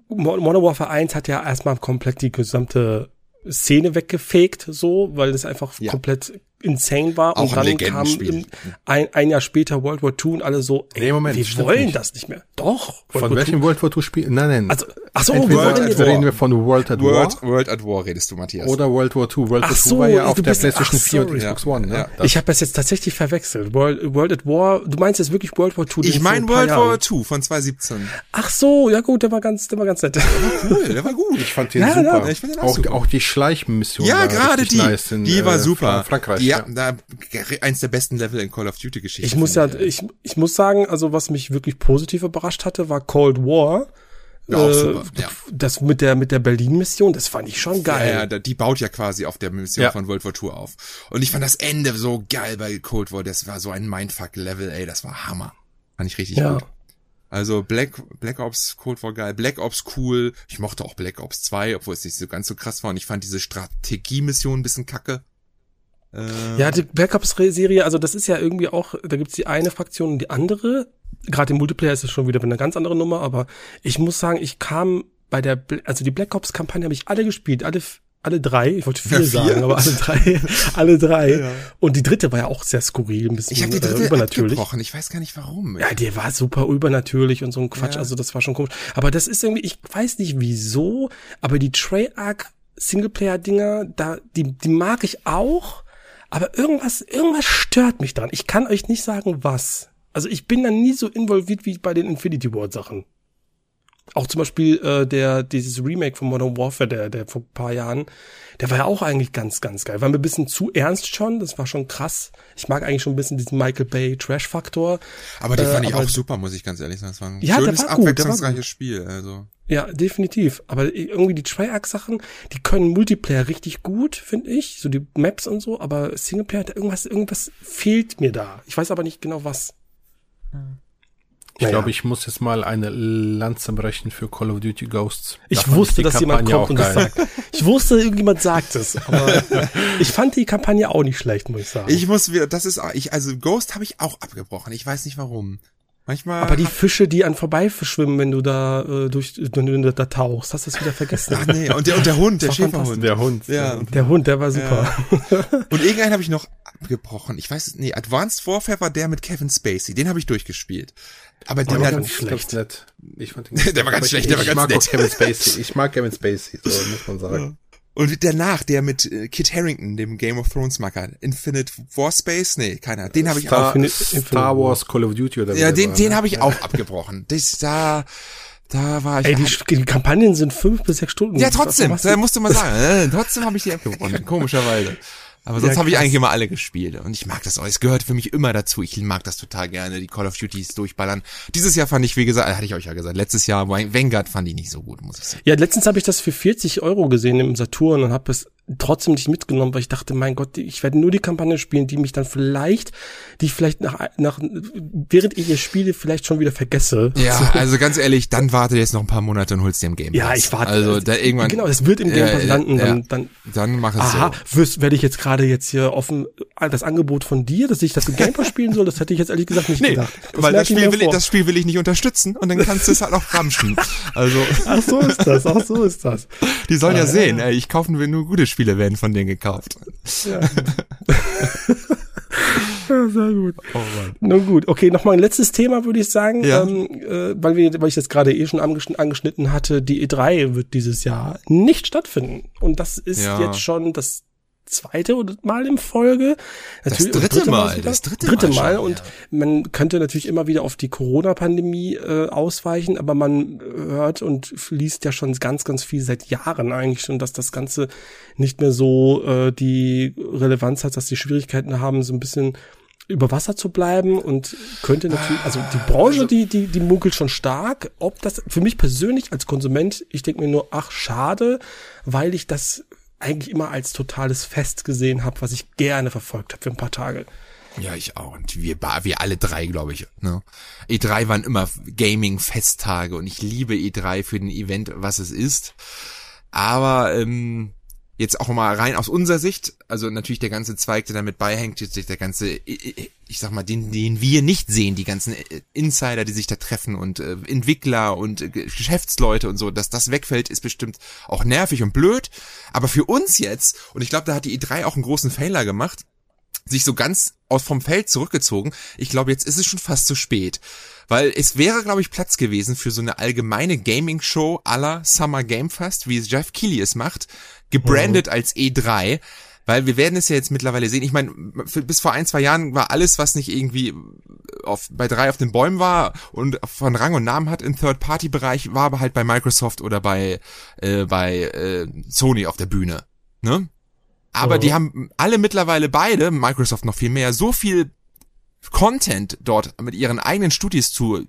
Modern Warfare 1 hat ja erstmal komplett die gesamte Szene weggefegt, so, weil das einfach ja. komplett insane war. Auch und dann kam ein, ein Jahr später World War II und alle so, ey, nee, Moment, wir wollen nicht. das nicht mehr. Doch. World von War welchem II? World War II Spiel? Nein, nein. Also, ach so, Entweder World at War. reden wir von World at World, War. World at War redest du, Matthias. Oder World War II. World ach War II so, war ja auf der bist, PlayStation 4 und Xbox ja. One. Ne? Ja. Ich habe das jetzt tatsächlich verwechselt. World, World at War, du meinst jetzt wirklich World War II? Ich meine World War II von 2017. Ach so, ja gut, der war ganz, der war ganz nett. Der war cool, der war gut. Ich fand den ja, super. Ja, ich fand den auch, auch, super. auch die Schleichmission. Ja, gerade die. Die war äh, super. Frankreich. Ja, da, eins der besten Level in Call of Duty Geschichte. Ich muss ja, ich, ich muss sagen, also was mich wirklich positiv überrascht hatte, war Cold War. Ja, äh, super, ja. Das mit der mit der Berlin-Mission, das fand ich schon geil. Ja, ja, die baut ja quasi auf der Mission ja. von World War II auf. Und ich fand das Ende so geil bei Cold War. Das war so ein Mindfuck-Level, ey, das war Hammer. Fand ich richtig ja. gut. Also Black, Black Ops Cold War geil, Black Ops cool. Ich mochte auch Black Ops 2, obwohl es nicht so ganz so krass war. Und ich fand diese Strategie-Mission ein bisschen kacke. Äh, ja, die Black Ops-Serie, also das ist ja irgendwie auch, da gibt's die eine Fraktion und die andere. Gerade im Multiplayer ist es schon wieder eine ganz andere Nummer, aber ich muss sagen, ich kam bei der, also die Black Ops-Kampagne habe ich alle gespielt, alle alle drei, ich wollte vier, ja, vier? sagen, aber alle drei, alle drei. Ja. Und die dritte war ja auch sehr skurril, ein bisschen ich hab die dritte äh, übernatürlich. Ich weiß gar nicht warum. Ja, die war super übernatürlich und so ein Quatsch, ja. also das war schon komisch. Aber das ist irgendwie, ich weiß nicht wieso, aber die Treyarch Singleplayer-Dinger, da, die, die mag ich auch, aber irgendwas, irgendwas stört mich dran. Ich kann euch nicht sagen, was. Also ich bin da nie so involviert wie bei den Infinity War Sachen. Auch zum Beispiel äh, der dieses Remake von Modern Warfare, der der vor paar Jahren, der war ja auch eigentlich ganz ganz geil. War mir ein bisschen zu ernst schon, das war schon krass. Ich mag eigentlich schon ein bisschen diesen Michael Bay Trash Faktor. Aber den äh, fand ich auch super, muss ich ganz ehrlich sagen. Das war ein ja, schönes der war gut, abwechslungsreiches Spiel. Also ja, definitiv. Aber irgendwie die Triarch-Sachen, die können Multiplayer richtig gut, finde ich. So die Maps und so, aber Singleplayer, irgendwas, irgendwas fehlt mir da. Ich weiß aber nicht genau was. Ich naja. glaube, ich muss jetzt mal eine Lanze brechen für Call of Duty Ghosts. Ich da wusste, dass Kampagne jemand kommt und das sagt. Ich wusste, irgendjemand sagt es. Aber ich fand die Kampagne auch nicht schlecht, muss ich sagen. Ich muss wieder, das ist, ich, also Ghost habe ich auch abgebrochen. Ich weiß nicht warum. Manchmal. Aber die Fische, die an vorbei verschwimmen, wenn du da äh, durch, wenn du da tauchst, hast du es wieder vergessen. Ach nee, und der, und der Hund, der Schäferhund. Der Hund. Ja. Der Hund, der war super. Ja. Und irgendeinen habe ich noch abgebrochen. Ich weiß, nee, Advanced Warfare war der mit Kevin Spacey. Den habe ich durchgespielt. Aber der, war ganz schlecht. Nett. Ich fand den der war ganz schlecht, der war ganz nett. Ich mag Kevin Spacey. Ich mag Kevin Spacey, so muss man sagen. Ja. Und danach, der mit äh, Kit Harrington, dem Game of Thrones Macker, Infinite Warspace, nee, keiner. Den habe ich Star, auch. Infinite, Star Wars, Call of Duty oder Ja, den, den habe ich auch abgebrochen. Das da, da war ich. Ey, die, die Kampagnen sind fünf bis sechs Stunden. Ja, trotzdem, da musst du mal sagen. Äh, trotzdem habe ich die abgebrochen, komischerweise. Aber sonst ja, habe ich eigentlich immer alle gespielt. Und ich mag das auch. Es gehört für mich immer dazu. Ich mag das total gerne, die Call of Duties durchballern. Dieses Jahr fand ich, wie gesagt, hatte ich euch ja gesagt, letztes Jahr Vanguard fand ich nicht so gut, muss ich sagen. Ja, letztens habe ich das für 40 Euro gesehen im Saturn und habe es trotzdem nicht mitgenommen, weil ich dachte, mein Gott, ich werde nur die Kampagne spielen, die mich dann vielleicht, die ich vielleicht nach, nach während ich ihr spiele, vielleicht schon wieder vergesse. Ja, so. also ganz ehrlich, dann warte jetzt noch ein paar Monate und holst dir im Game Pass. Ja, ich warte. Also da irgendwann. Genau, es wird im Game Pass landen, dann, dann, dann mach es aha, so. Aha, werde ich jetzt gerade jetzt hier offen, das Angebot von dir, dass ich das im Game Pass spielen soll, das hätte ich jetzt ehrlich gesagt nicht nee, gedacht. Das weil das Spiel, will ich, das Spiel will ich nicht unterstützen und dann kannst du es halt auch ramschen. Also. Ach so ist das, ach so ist das. Die sollen ah, ja sehen, ey, ich kaufen will nur gute Spiele werden von denen gekauft. Ja. ja, sehr gut. Oh Nun gut, okay, nochmal ein letztes Thema würde ich sagen, ja. ähm, äh, weil, wir, weil ich das gerade eh schon angeschnitten hatte, die E3 wird dieses Jahr nicht stattfinden. Und das ist ja. jetzt schon das zweite Mal im Folge. Natürlich, das dritte, dritte Mal, das dritte, dritte Mal. Mal schon, und ja. man könnte natürlich immer wieder auf die Corona-Pandemie äh, ausweichen, aber man hört und liest ja schon ganz, ganz viel seit Jahren eigentlich schon, dass das Ganze nicht mehr so äh, die Relevanz hat, dass die Schwierigkeiten haben, so ein bisschen über Wasser zu bleiben und könnte natürlich, also die Branche, also, die, die, die munkelt schon stark. Ob das für mich persönlich als Konsument, ich denke mir nur, ach, schade, weil ich das eigentlich immer als totales Fest gesehen habe, was ich gerne verfolgt habe für ein paar Tage. Ja, ich auch. Und wir, wir alle drei, glaube ich. Ne? E3 waren immer Gaming-Festtage und ich liebe E3 für den Event, was es ist. Aber ähm, jetzt auch mal rein aus unserer Sicht, also natürlich der ganze Zweig, der damit beihängt, jetzt der ganze, ich sag mal, den, den wir nicht sehen, die ganzen äh, Insider, die sich da treffen und äh, Entwickler und äh, Geschäftsleute und so, dass das wegfällt, ist bestimmt auch nervig und blöd. Aber für uns jetzt, und ich glaube, da hat die E3 auch einen großen Fehler gemacht, sich so ganz aus vom Feld zurückgezogen. Ich glaube, jetzt ist es schon fast zu spät. Weil es wäre, glaube ich, Platz gewesen für so eine allgemeine Gaming-Show aller Summer Game Fest, wie Jeff Keighley es macht, gebrandet mhm. als E3. Weil wir werden es ja jetzt mittlerweile sehen. Ich meine, bis vor ein, zwei Jahren war alles, was nicht irgendwie auf, bei drei auf den Bäumen war und von Rang und Namen hat im Third-Party-Bereich, war aber halt bei Microsoft oder bei, äh, bei äh, Sony auf der Bühne. Ne? Aber oh. die haben alle mittlerweile beide, Microsoft noch viel mehr, so viel Content dort mit ihren eigenen Studios zu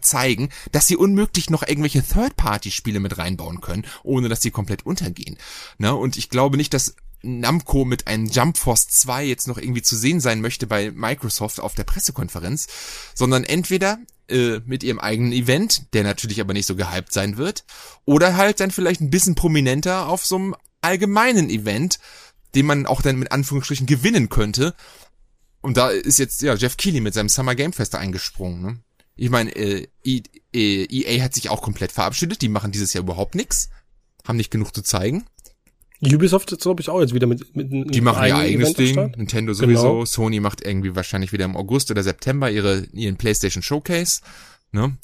zeigen, dass sie unmöglich noch irgendwelche Third-Party-Spiele mit reinbauen können, ohne dass sie komplett untergehen. Ne? Und ich glaube nicht, dass Namco mit einem Jump Force 2 jetzt noch irgendwie zu sehen sein möchte bei Microsoft auf der Pressekonferenz, sondern entweder äh, mit ihrem eigenen Event, der natürlich aber nicht so gehypt sein wird, oder halt dann vielleicht ein bisschen prominenter auf so einem allgemeinen Event, den man auch dann mit Anführungsstrichen gewinnen könnte. Und da ist jetzt ja Jeff Keighley mit seinem Summer Game Fest eingesprungen. Ne? Ich meine, äh, EA e hat sich auch komplett verabschiedet. Die machen dieses Jahr überhaupt nichts. Haben nicht genug zu zeigen. Ubisoft ist, glaube ich, auch jetzt wieder mit, mit Die machen ihr eigenes Event Ding. Nintendo sowieso. Genau. Sony macht irgendwie wahrscheinlich wieder im August oder September ihre, ihren PlayStation Showcase. Ne?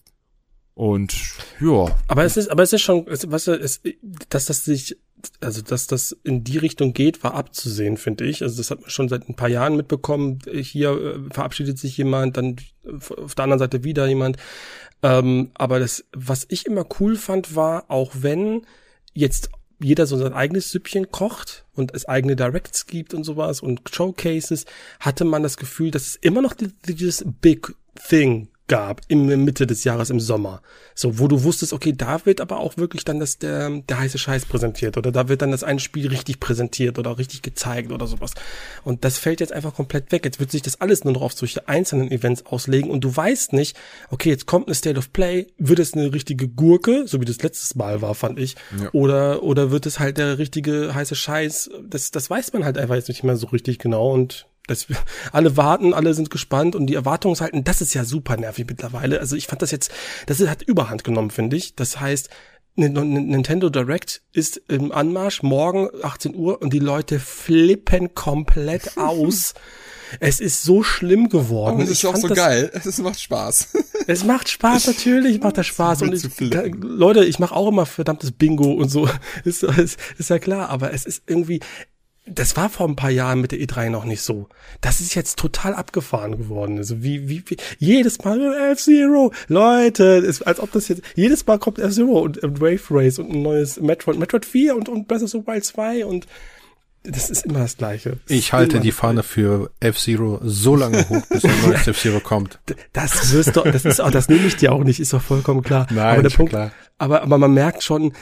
Und ja. Aber es ist, aber es ist schon, es, was, es, dass das sich, also dass das in die Richtung geht, war abzusehen, finde ich. Also das hat man schon seit ein paar Jahren mitbekommen. Hier äh, verabschiedet sich jemand, dann auf der anderen Seite wieder jemand. Ähm, aber das, was ich immer cool fand, war, auch wenn jetzt jeder so sein eigenes Süppchen kocht und es eigene Directs gibt und sowas und Showcases, hatte man das Gefühl, dass es immer noch dieses Big Thing gab im Mitte des Jahres im Sommer. So, wo du wusstest, okay, da wird aber auch wirklich dann das, der, der heiße Scheiß präsentiert oder da wird dann das eine Spiel richtig präsentiert oder richtig gezeigt oder sowas. Und das fällt jetzt einfach komplett weg. Jetzt wird sich das alles nur noch auf solche einzelnen Events auslegen und du weißt nicht, okay, jetzt kommt eine State of Play, wird es eine richtige Gurke, so wie das letztes Mal war, fand ich, ja. oder, oder wird es halt der richtige heiße Scheiß? Das, das weiß man halt einfach jetzt nicht mehr so richtig genau und das, alle warten, alle sind gespannt und die Erwartungshalten, das ist ja super nervig mittlerweile. Also ich fand das jetzt, das hat Überhand genommen, finde ich. Das heißt, Nintendo Direct ist im Anmarsch morgen 18 Uhr und die Leute flippen komplett aus. es ist so schlimm geworden. Aber es ist auch so geil. Es macht Spaß. Es macht Spaß, natürlich macht das Spaß. Und ich, Leute, ich mache auch immer verdammtes Bingo und so. Ist, ist, ist ja klar, aber es ist irgendwie, das war vor ein paar Jahren mit der E3 noch nicht so. Das ist jetzt total abgefahren geworden. Also wie, wie, wie jedes Mal F-Zero, Leute, ist, als ob das jetzt, jedes Mal kommt F-Zero und, und Wave Race und ein neues Metroid, Metroid 4 und, und Breath of the Wild 2 und das ist immer das Gleiche. Das ich halte die Fahne für F-Zero so lange hoch, bis ein neues F-Zero kommt. Das wirst du, das ist auch, das nehme ich dir auch nicht, ist doch vollkommen klar. Nein, aber der Punkt, klar. aber, aber man merkt schon,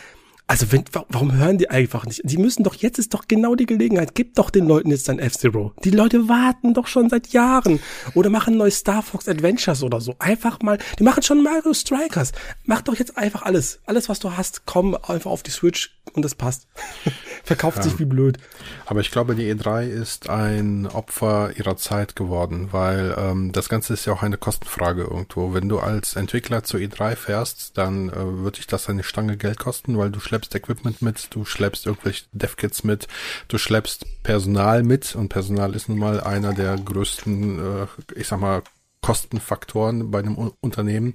Also wenn, warum hören die einfach nicht? Die müssen doch, jetzt ist doch genau die Gelegenheit. Gib doch den Leuten jetzt ein F-Zero. Die Leute warten doch schon seit Jahren. Oder machen neue Star Fox Adventures oder so. Einfach mal, die machen schon Mario Strikers. Mach doch jetzt einfach alles. Alles, was du hast, komm einfach auf die Switch und das passt. Verkauft ja. sich wie blöd. Aber ich glaube, die E3 ist ein Opfer ihrer Zeit geworden, weil ähm, das Ganze ist ja auch eine Kostenfrage irgendwo. Wenn du als Entwickler zur E3 fährst, dann äh, wird dich das eine Stange Geld kosten, weil du schleppst schleppst Equipment mit, du schleppst irgendwelche DevKits mit, du schleppst Personal mit und Personal ist nun mal einer der größten, äh, ich sag mal, Kostenfaktoren bei einem Unternehmen.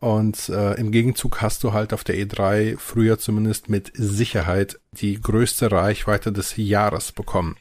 Und äh, im Gegenzug hast du halt auf der E3 früher zumindest mit Sicherheit die größte Reichweite des Jahres bekommen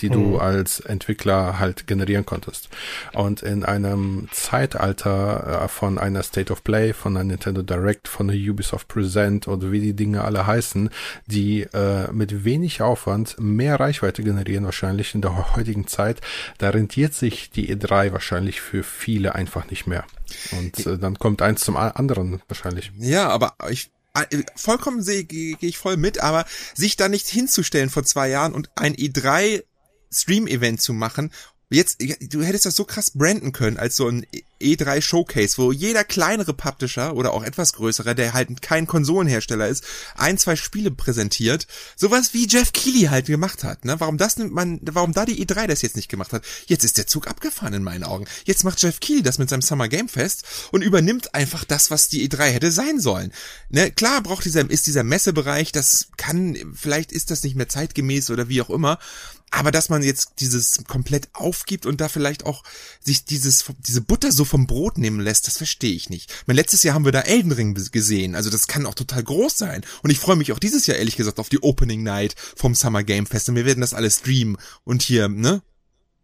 die du mhm. als Entwickler halt generieren konntest. Und in einem Zeitalter äh, von einer State of Play, von einer Nintendo Direct, von einer Ubisoft Present oder wie die Dinge alle heißen, die äh, mit wenig Aufwand mehr Reichweite generieren wahrscheinlich in der heutigen Zeit, da rentiert sich die E3 wahrscheinlich für viele einfach nicht mehr. Und äh, dann kommt eins zum anderen wahrscheinlich. Ja, aber ich äh, vollkommen sehe, gehe geh ich voll mit, aber sich da nicht hinzustellen vor zwei Jahren und ein E3 Stream-Event zu machen Jetzt, du hättest das so krass branden können als so ein E3 Showcase, wo jeder kleinere Publisher oder auch etwas größere, der halt kein Konsolenhersteller ist, ein, zwei Spiele präsentiert. Sowas wie Jeff Keighley halt gemacht hat, ne? Warum das nimmt man, warum da die E3 das jetzt nicht gemacht hat? Jetzt ist der Zug abgefahren in meinen Augen. Jetzt macht Jeff Keighley das mit seinem Summer Game Fest und übernimmt einfach das, was die E3 hätte sein sollen. Ne? Klar braucht dieser, ist dieser Messebereich, das kann, vielleicht ist das nicht mehr zeitgemäß oder wie auch immer, aber dass man jetzt dieses komplett aufgibt und da vielleicht auch sich dieses, diese Butter so vom Brot nehmen lässt, das verstehe ich nicht. Mein letztes Jahr haben wir da Elden Ring gesehen, also das kann auch total groß sein. Und ich freue mich auch dieses Jahr ehrlich gesagt auf die Opening Night vom Summer Game Fest und wir werden das alles streamen und hier, ne,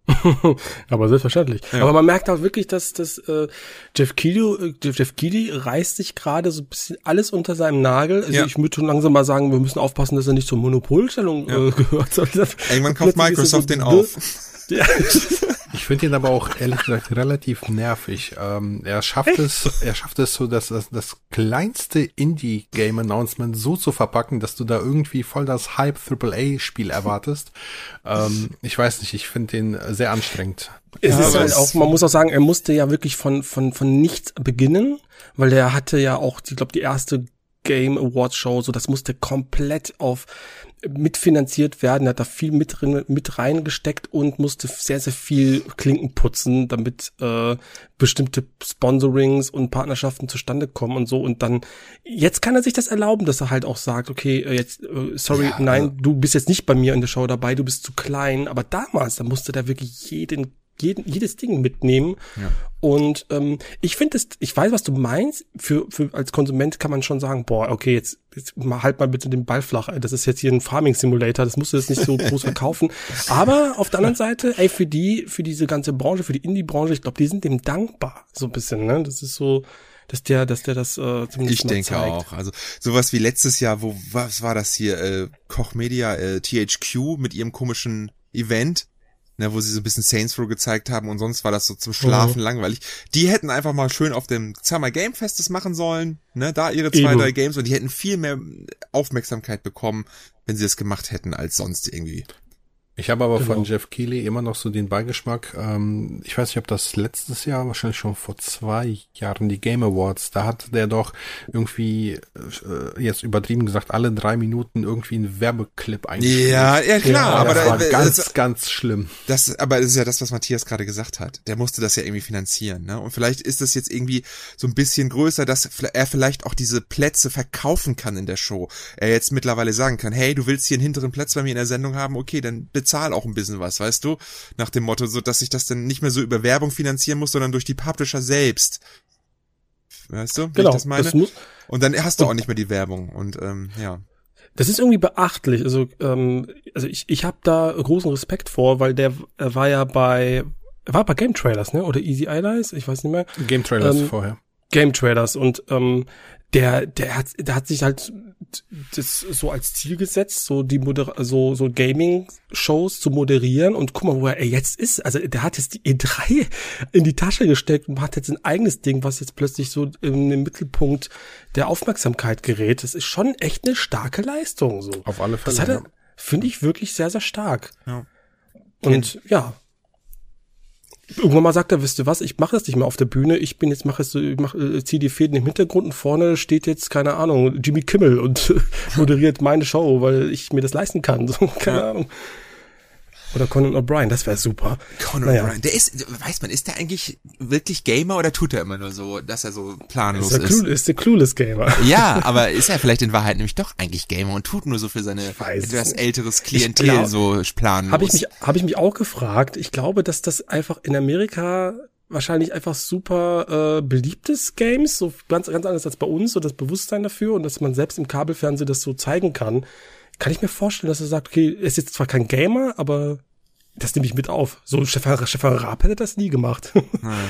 aber selbstverständlich. Ja. Aber man merkt auch wirklich, dass, dass äh, Jeff Keighley, äh, Jeff Keighley reißt sich gerade so ein bisschen alles unter seinem Nagel. Also ja. ich würde schon langsam mal sagen, wir müssen aufpassen, dass er nicht zur Monopolstellung ja. äh, gehört. Irgendwann kauft Microsoft so den auf. Ja. Ich finde ihn aber auch ehrlich gesagt relativ nervig. Ähm, er schafft es, er schafft es so, dass das, das kleinste Indie-Game-Announcement so zu verpacken, dass du da irgendwie voll das Hype AAA-Spiel erwartest. Ähm, ich weiß nicht, ich finde den sehr anstrengend. Es ja, ist halt auch, man muss auch sagen, er musste ja wirklich von, von, von nichts beginnen, weil der hatte ja auch, ich glaube, die erste Game Awards Show, so das musste komplett auf mitfinanziert werden, hat da viel mit, drin, mit reingesteckt und musste sehr, sehr viel Klinken putzen, damit äh, bestimmte Sponsorings und Partnerschaften zustande kommen und so. Und dann, jetzt kann er sich das erlauben, dass er halt auch sagt, okay, äh, jetzt, äh, sorry, ja, nein, also du bist jetzt nicht bei mir in der Show dabei, du bist zu klein. Aber damals, da musste der wirklich jeden jeden, jedes Ding mitnehmen. Ja. Und ähm, ich finde es, ich weiß, was du meinst. Für, für als Konsument kann man schon sagen, boah, okay, jetzt, jetzt mal halt mal bitte den Ball flach. Das ist jetzt hier ein Farming Simulator, das musst du jetzt nicht so groß verkaufen. Aber auf der anderen Seite, ey, für die, für diese ganze Branche, für die Indie-Branche, ich glaube, die sind dem dankbar, so ein bisschen. Ne, das ist so dass der, dass der das äh, zumindest Ich denke zeigt. auch. Also sowas wie letztes Jahr, wo was war das hier? Äh, Koch Media, äh, THQ mit ihrem komischen Event ne, wo sie so ein bisschen Saints Row gezeigt haben und sonst war das so zum Schlafen mhm. langweilig. Die hätten einfach mal schön auf dem Summer Game Fest das machen sollen, ne, da ihre zwei, Eben. drei Games und die hätten viel mehr Aufmerksamkeit bekommen, wenn sie das gemacht hätten als sonst irgendwie. Ich habe aber genau. von Jeff Keighley immer noch so den Beigeschmack. Ähm, ich weiß nicht, ob das letztes Jahr, wahrscheinlich schon vor zwei Jahren, die Game Awards, da hat der doch irgendwie, äh, jetzt übertrieben gesagt, alle drei Minuten irgendwie einen Werbeclip eingespielt. Ja, ja klar, ja, aber das war da, ganz, das, ganz schlimm. Das, aber das ist ja das, was Matthias gerade gesagt hat. Der musste das ja irgendwie finanzieren, ne? Und vielleicht ist das jetzt irgendwie so ein bisschen größer, dass er vielleicht auch diese Plätze verkaufen kann in der Show. Er jetzt mittlerweile sagen kann, hey, du willst hier einen hinteren Platz bei mir in der Sendung haben, okay, dann bezahl auch ein bisschen was, weißt du? Nach dem Motto, so dass ich das dann nicht mehr so über Werbung finanzieren muss, sondern durch die Publisher selbst. Weißt du, wie genau, ich das meine? Das muss, und dann hast du auch nicht mehr die Werbung und ähm, ja. Das ist irgendwie beachtlich. Also, ähm, also ich, ich habe da großen Respekt vor, weil der er war ja bei er war bei Game Trailers, ne? Oder Easy Allies, ich weiß nicht mehr. Game Trailers ähm, vorher. Game Trailers und ähm, der, der hat, der hat sich halt das so als Ziel gesetzt, so die Moder so so Gaming-Shows zu moderieren und guck mal, wo er jetzt ist. Also der hat jetzt die E3 in die Tasche gesteckt und macht jetzt ein eigenes Ding, was jetzt plötzlich so im Mittelpunkt der Aufmerksamkeit gerät. Das ist schon echt eine starke Leistung. So. Auf alle Fälle. Das hat er, finde ich wirklich sehr, sehr stark. Ja. Und ja, irgendwann mal sagt er, wisst ihr was, ich mache es nicht mehr auf der Bühne, ich bin jetzt, mache es, ich mach, äh, ziehe die Fäden im Hintergrund und vorne steht jetzt, keine Ahnung, Jimmy Kimmel und moderiert meine Show, weil ich mir das leisten kann. So, keine ja. Ahnung. Oder Conan O'Brien, das wäre super. Conan naja. O'Brien, der ist, weiß man, ist der eigentlich wirklich Gamer oder tut er immer nur so, dass er so planlos ist? ist? ist der clueless Gamer. Ja, aber ist er vielleicht in Wahrheit nämlich doch eigentlich Gamer und tut nur so für seine etwas älteres Klientel glaub, so planlos? Habe ich mich, habe ich mich auch gefragt. Ich glaube, dass das einfach in Amerika wahrscheinlich einfach super äh, beliebtes Games, so ganz ganz anders als bei uns, so das Bewusstsein dafür und dass man selbst im Kabelfernsehen das so zeigen kann kann ich mir vorstellen, dass er sagt, okay, er ist jetzt zwar kein Gamer, aber das nehme ich mit auf. So Stefan, Stefan Raab hätte das nie gemacht. Naja.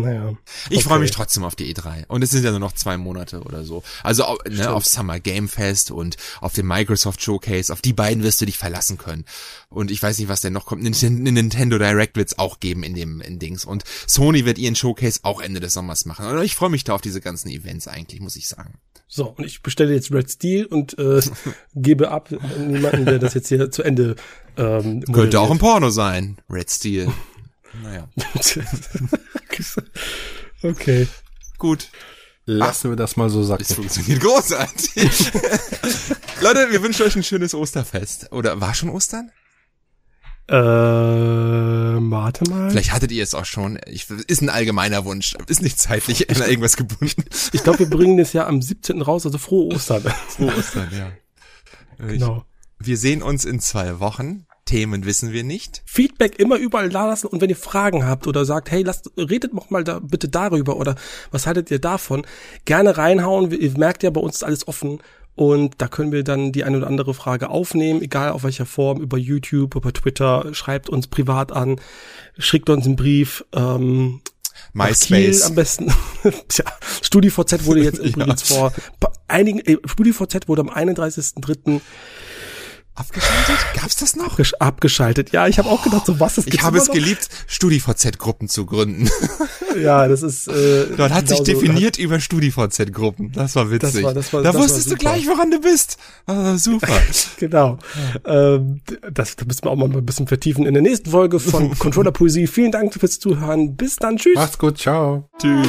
Naja. Ich okay. freue mich trotzdem auf die E3. Und es sind ja nur noch zwei Monate oder so. Also ne, auf Summer Game Fest und auf den Microsoft Showcase. Auf die beiden wirst du dich verlassen können. Und ich weiß nicht, was denn noch kommt. Nintendo Direct wird es auch geben in dem in Dings. Und Sony wird ihren Showcase auch Ende des Sommers machen. Und ich freue mich da auf diese ganzen Events eigentlich, muss ich sagen. So, und ich bestelle jetzt Red Steel und äh, gebe ab an jemanden, der das jetzt hier zu Ende ähm, Könnte auch ein Porno sein, Red Steel. naja. okay. Gut. Lassen Ach, wir das mal so sagen. Das funktioniert großartig. Leute, wir wünschen euch ein schönes Osterfest. Oder war schon Ostern? Äh, warte mal. Vielleicht hattet ihr es auch schon. Ich, ist ein allgemeiner Wunsch. Ist nicht zeitlich an irgendwas gebunden. Ich glaube, wir bringen das ja am 17. raus, also frohe Ostern. Frohe Ostern, ja. Genau. Wir sehen uns in zwei Wochen. Themen wissen wir nicht. Feedback immer überall da lassen und wenn ihr Fragen habt oder sagt, hey, lasst, redet noch mal da bitte darüber oder was haltet ihr davon? Gerne reinhauen. Ihr merkt ja, bei uns ist alles offen und da können wir dann die eine oder andere Frage aufnehmen, egal auf welcher Form, über YouTube, über Twitter, schreibt uns privat an, schickt uns einen Brief. Ähm, MySpace. am besten. Tja, StudiVZ wurde jetzt übrigens ja. vor einigen, äh, StudiVZ wurde am 31.03. Abgeschaltet? Gab's das noch? Abgesch abgeschaltet. Ja, ich habe auch gedacht, so was ist Ich habe es noch? geliebt, StudiVZ-Gruppen zu gründen. Ja, das ist. Äh, Dort hat sich definiert so, über StudiVZ-Gruppen. Das war witzig. Das war, das war, da das wusstest du gleich, woran du bist. Ah, super. genau. Ähm, das, da müssen wir auch mal ein bisschen vertiefen in der nächsten Folge von Controller Poesie. Vielen Dank fürs Zuhören. Bis dann. Tschüss. Macht's gut. Ciao. Tschüss.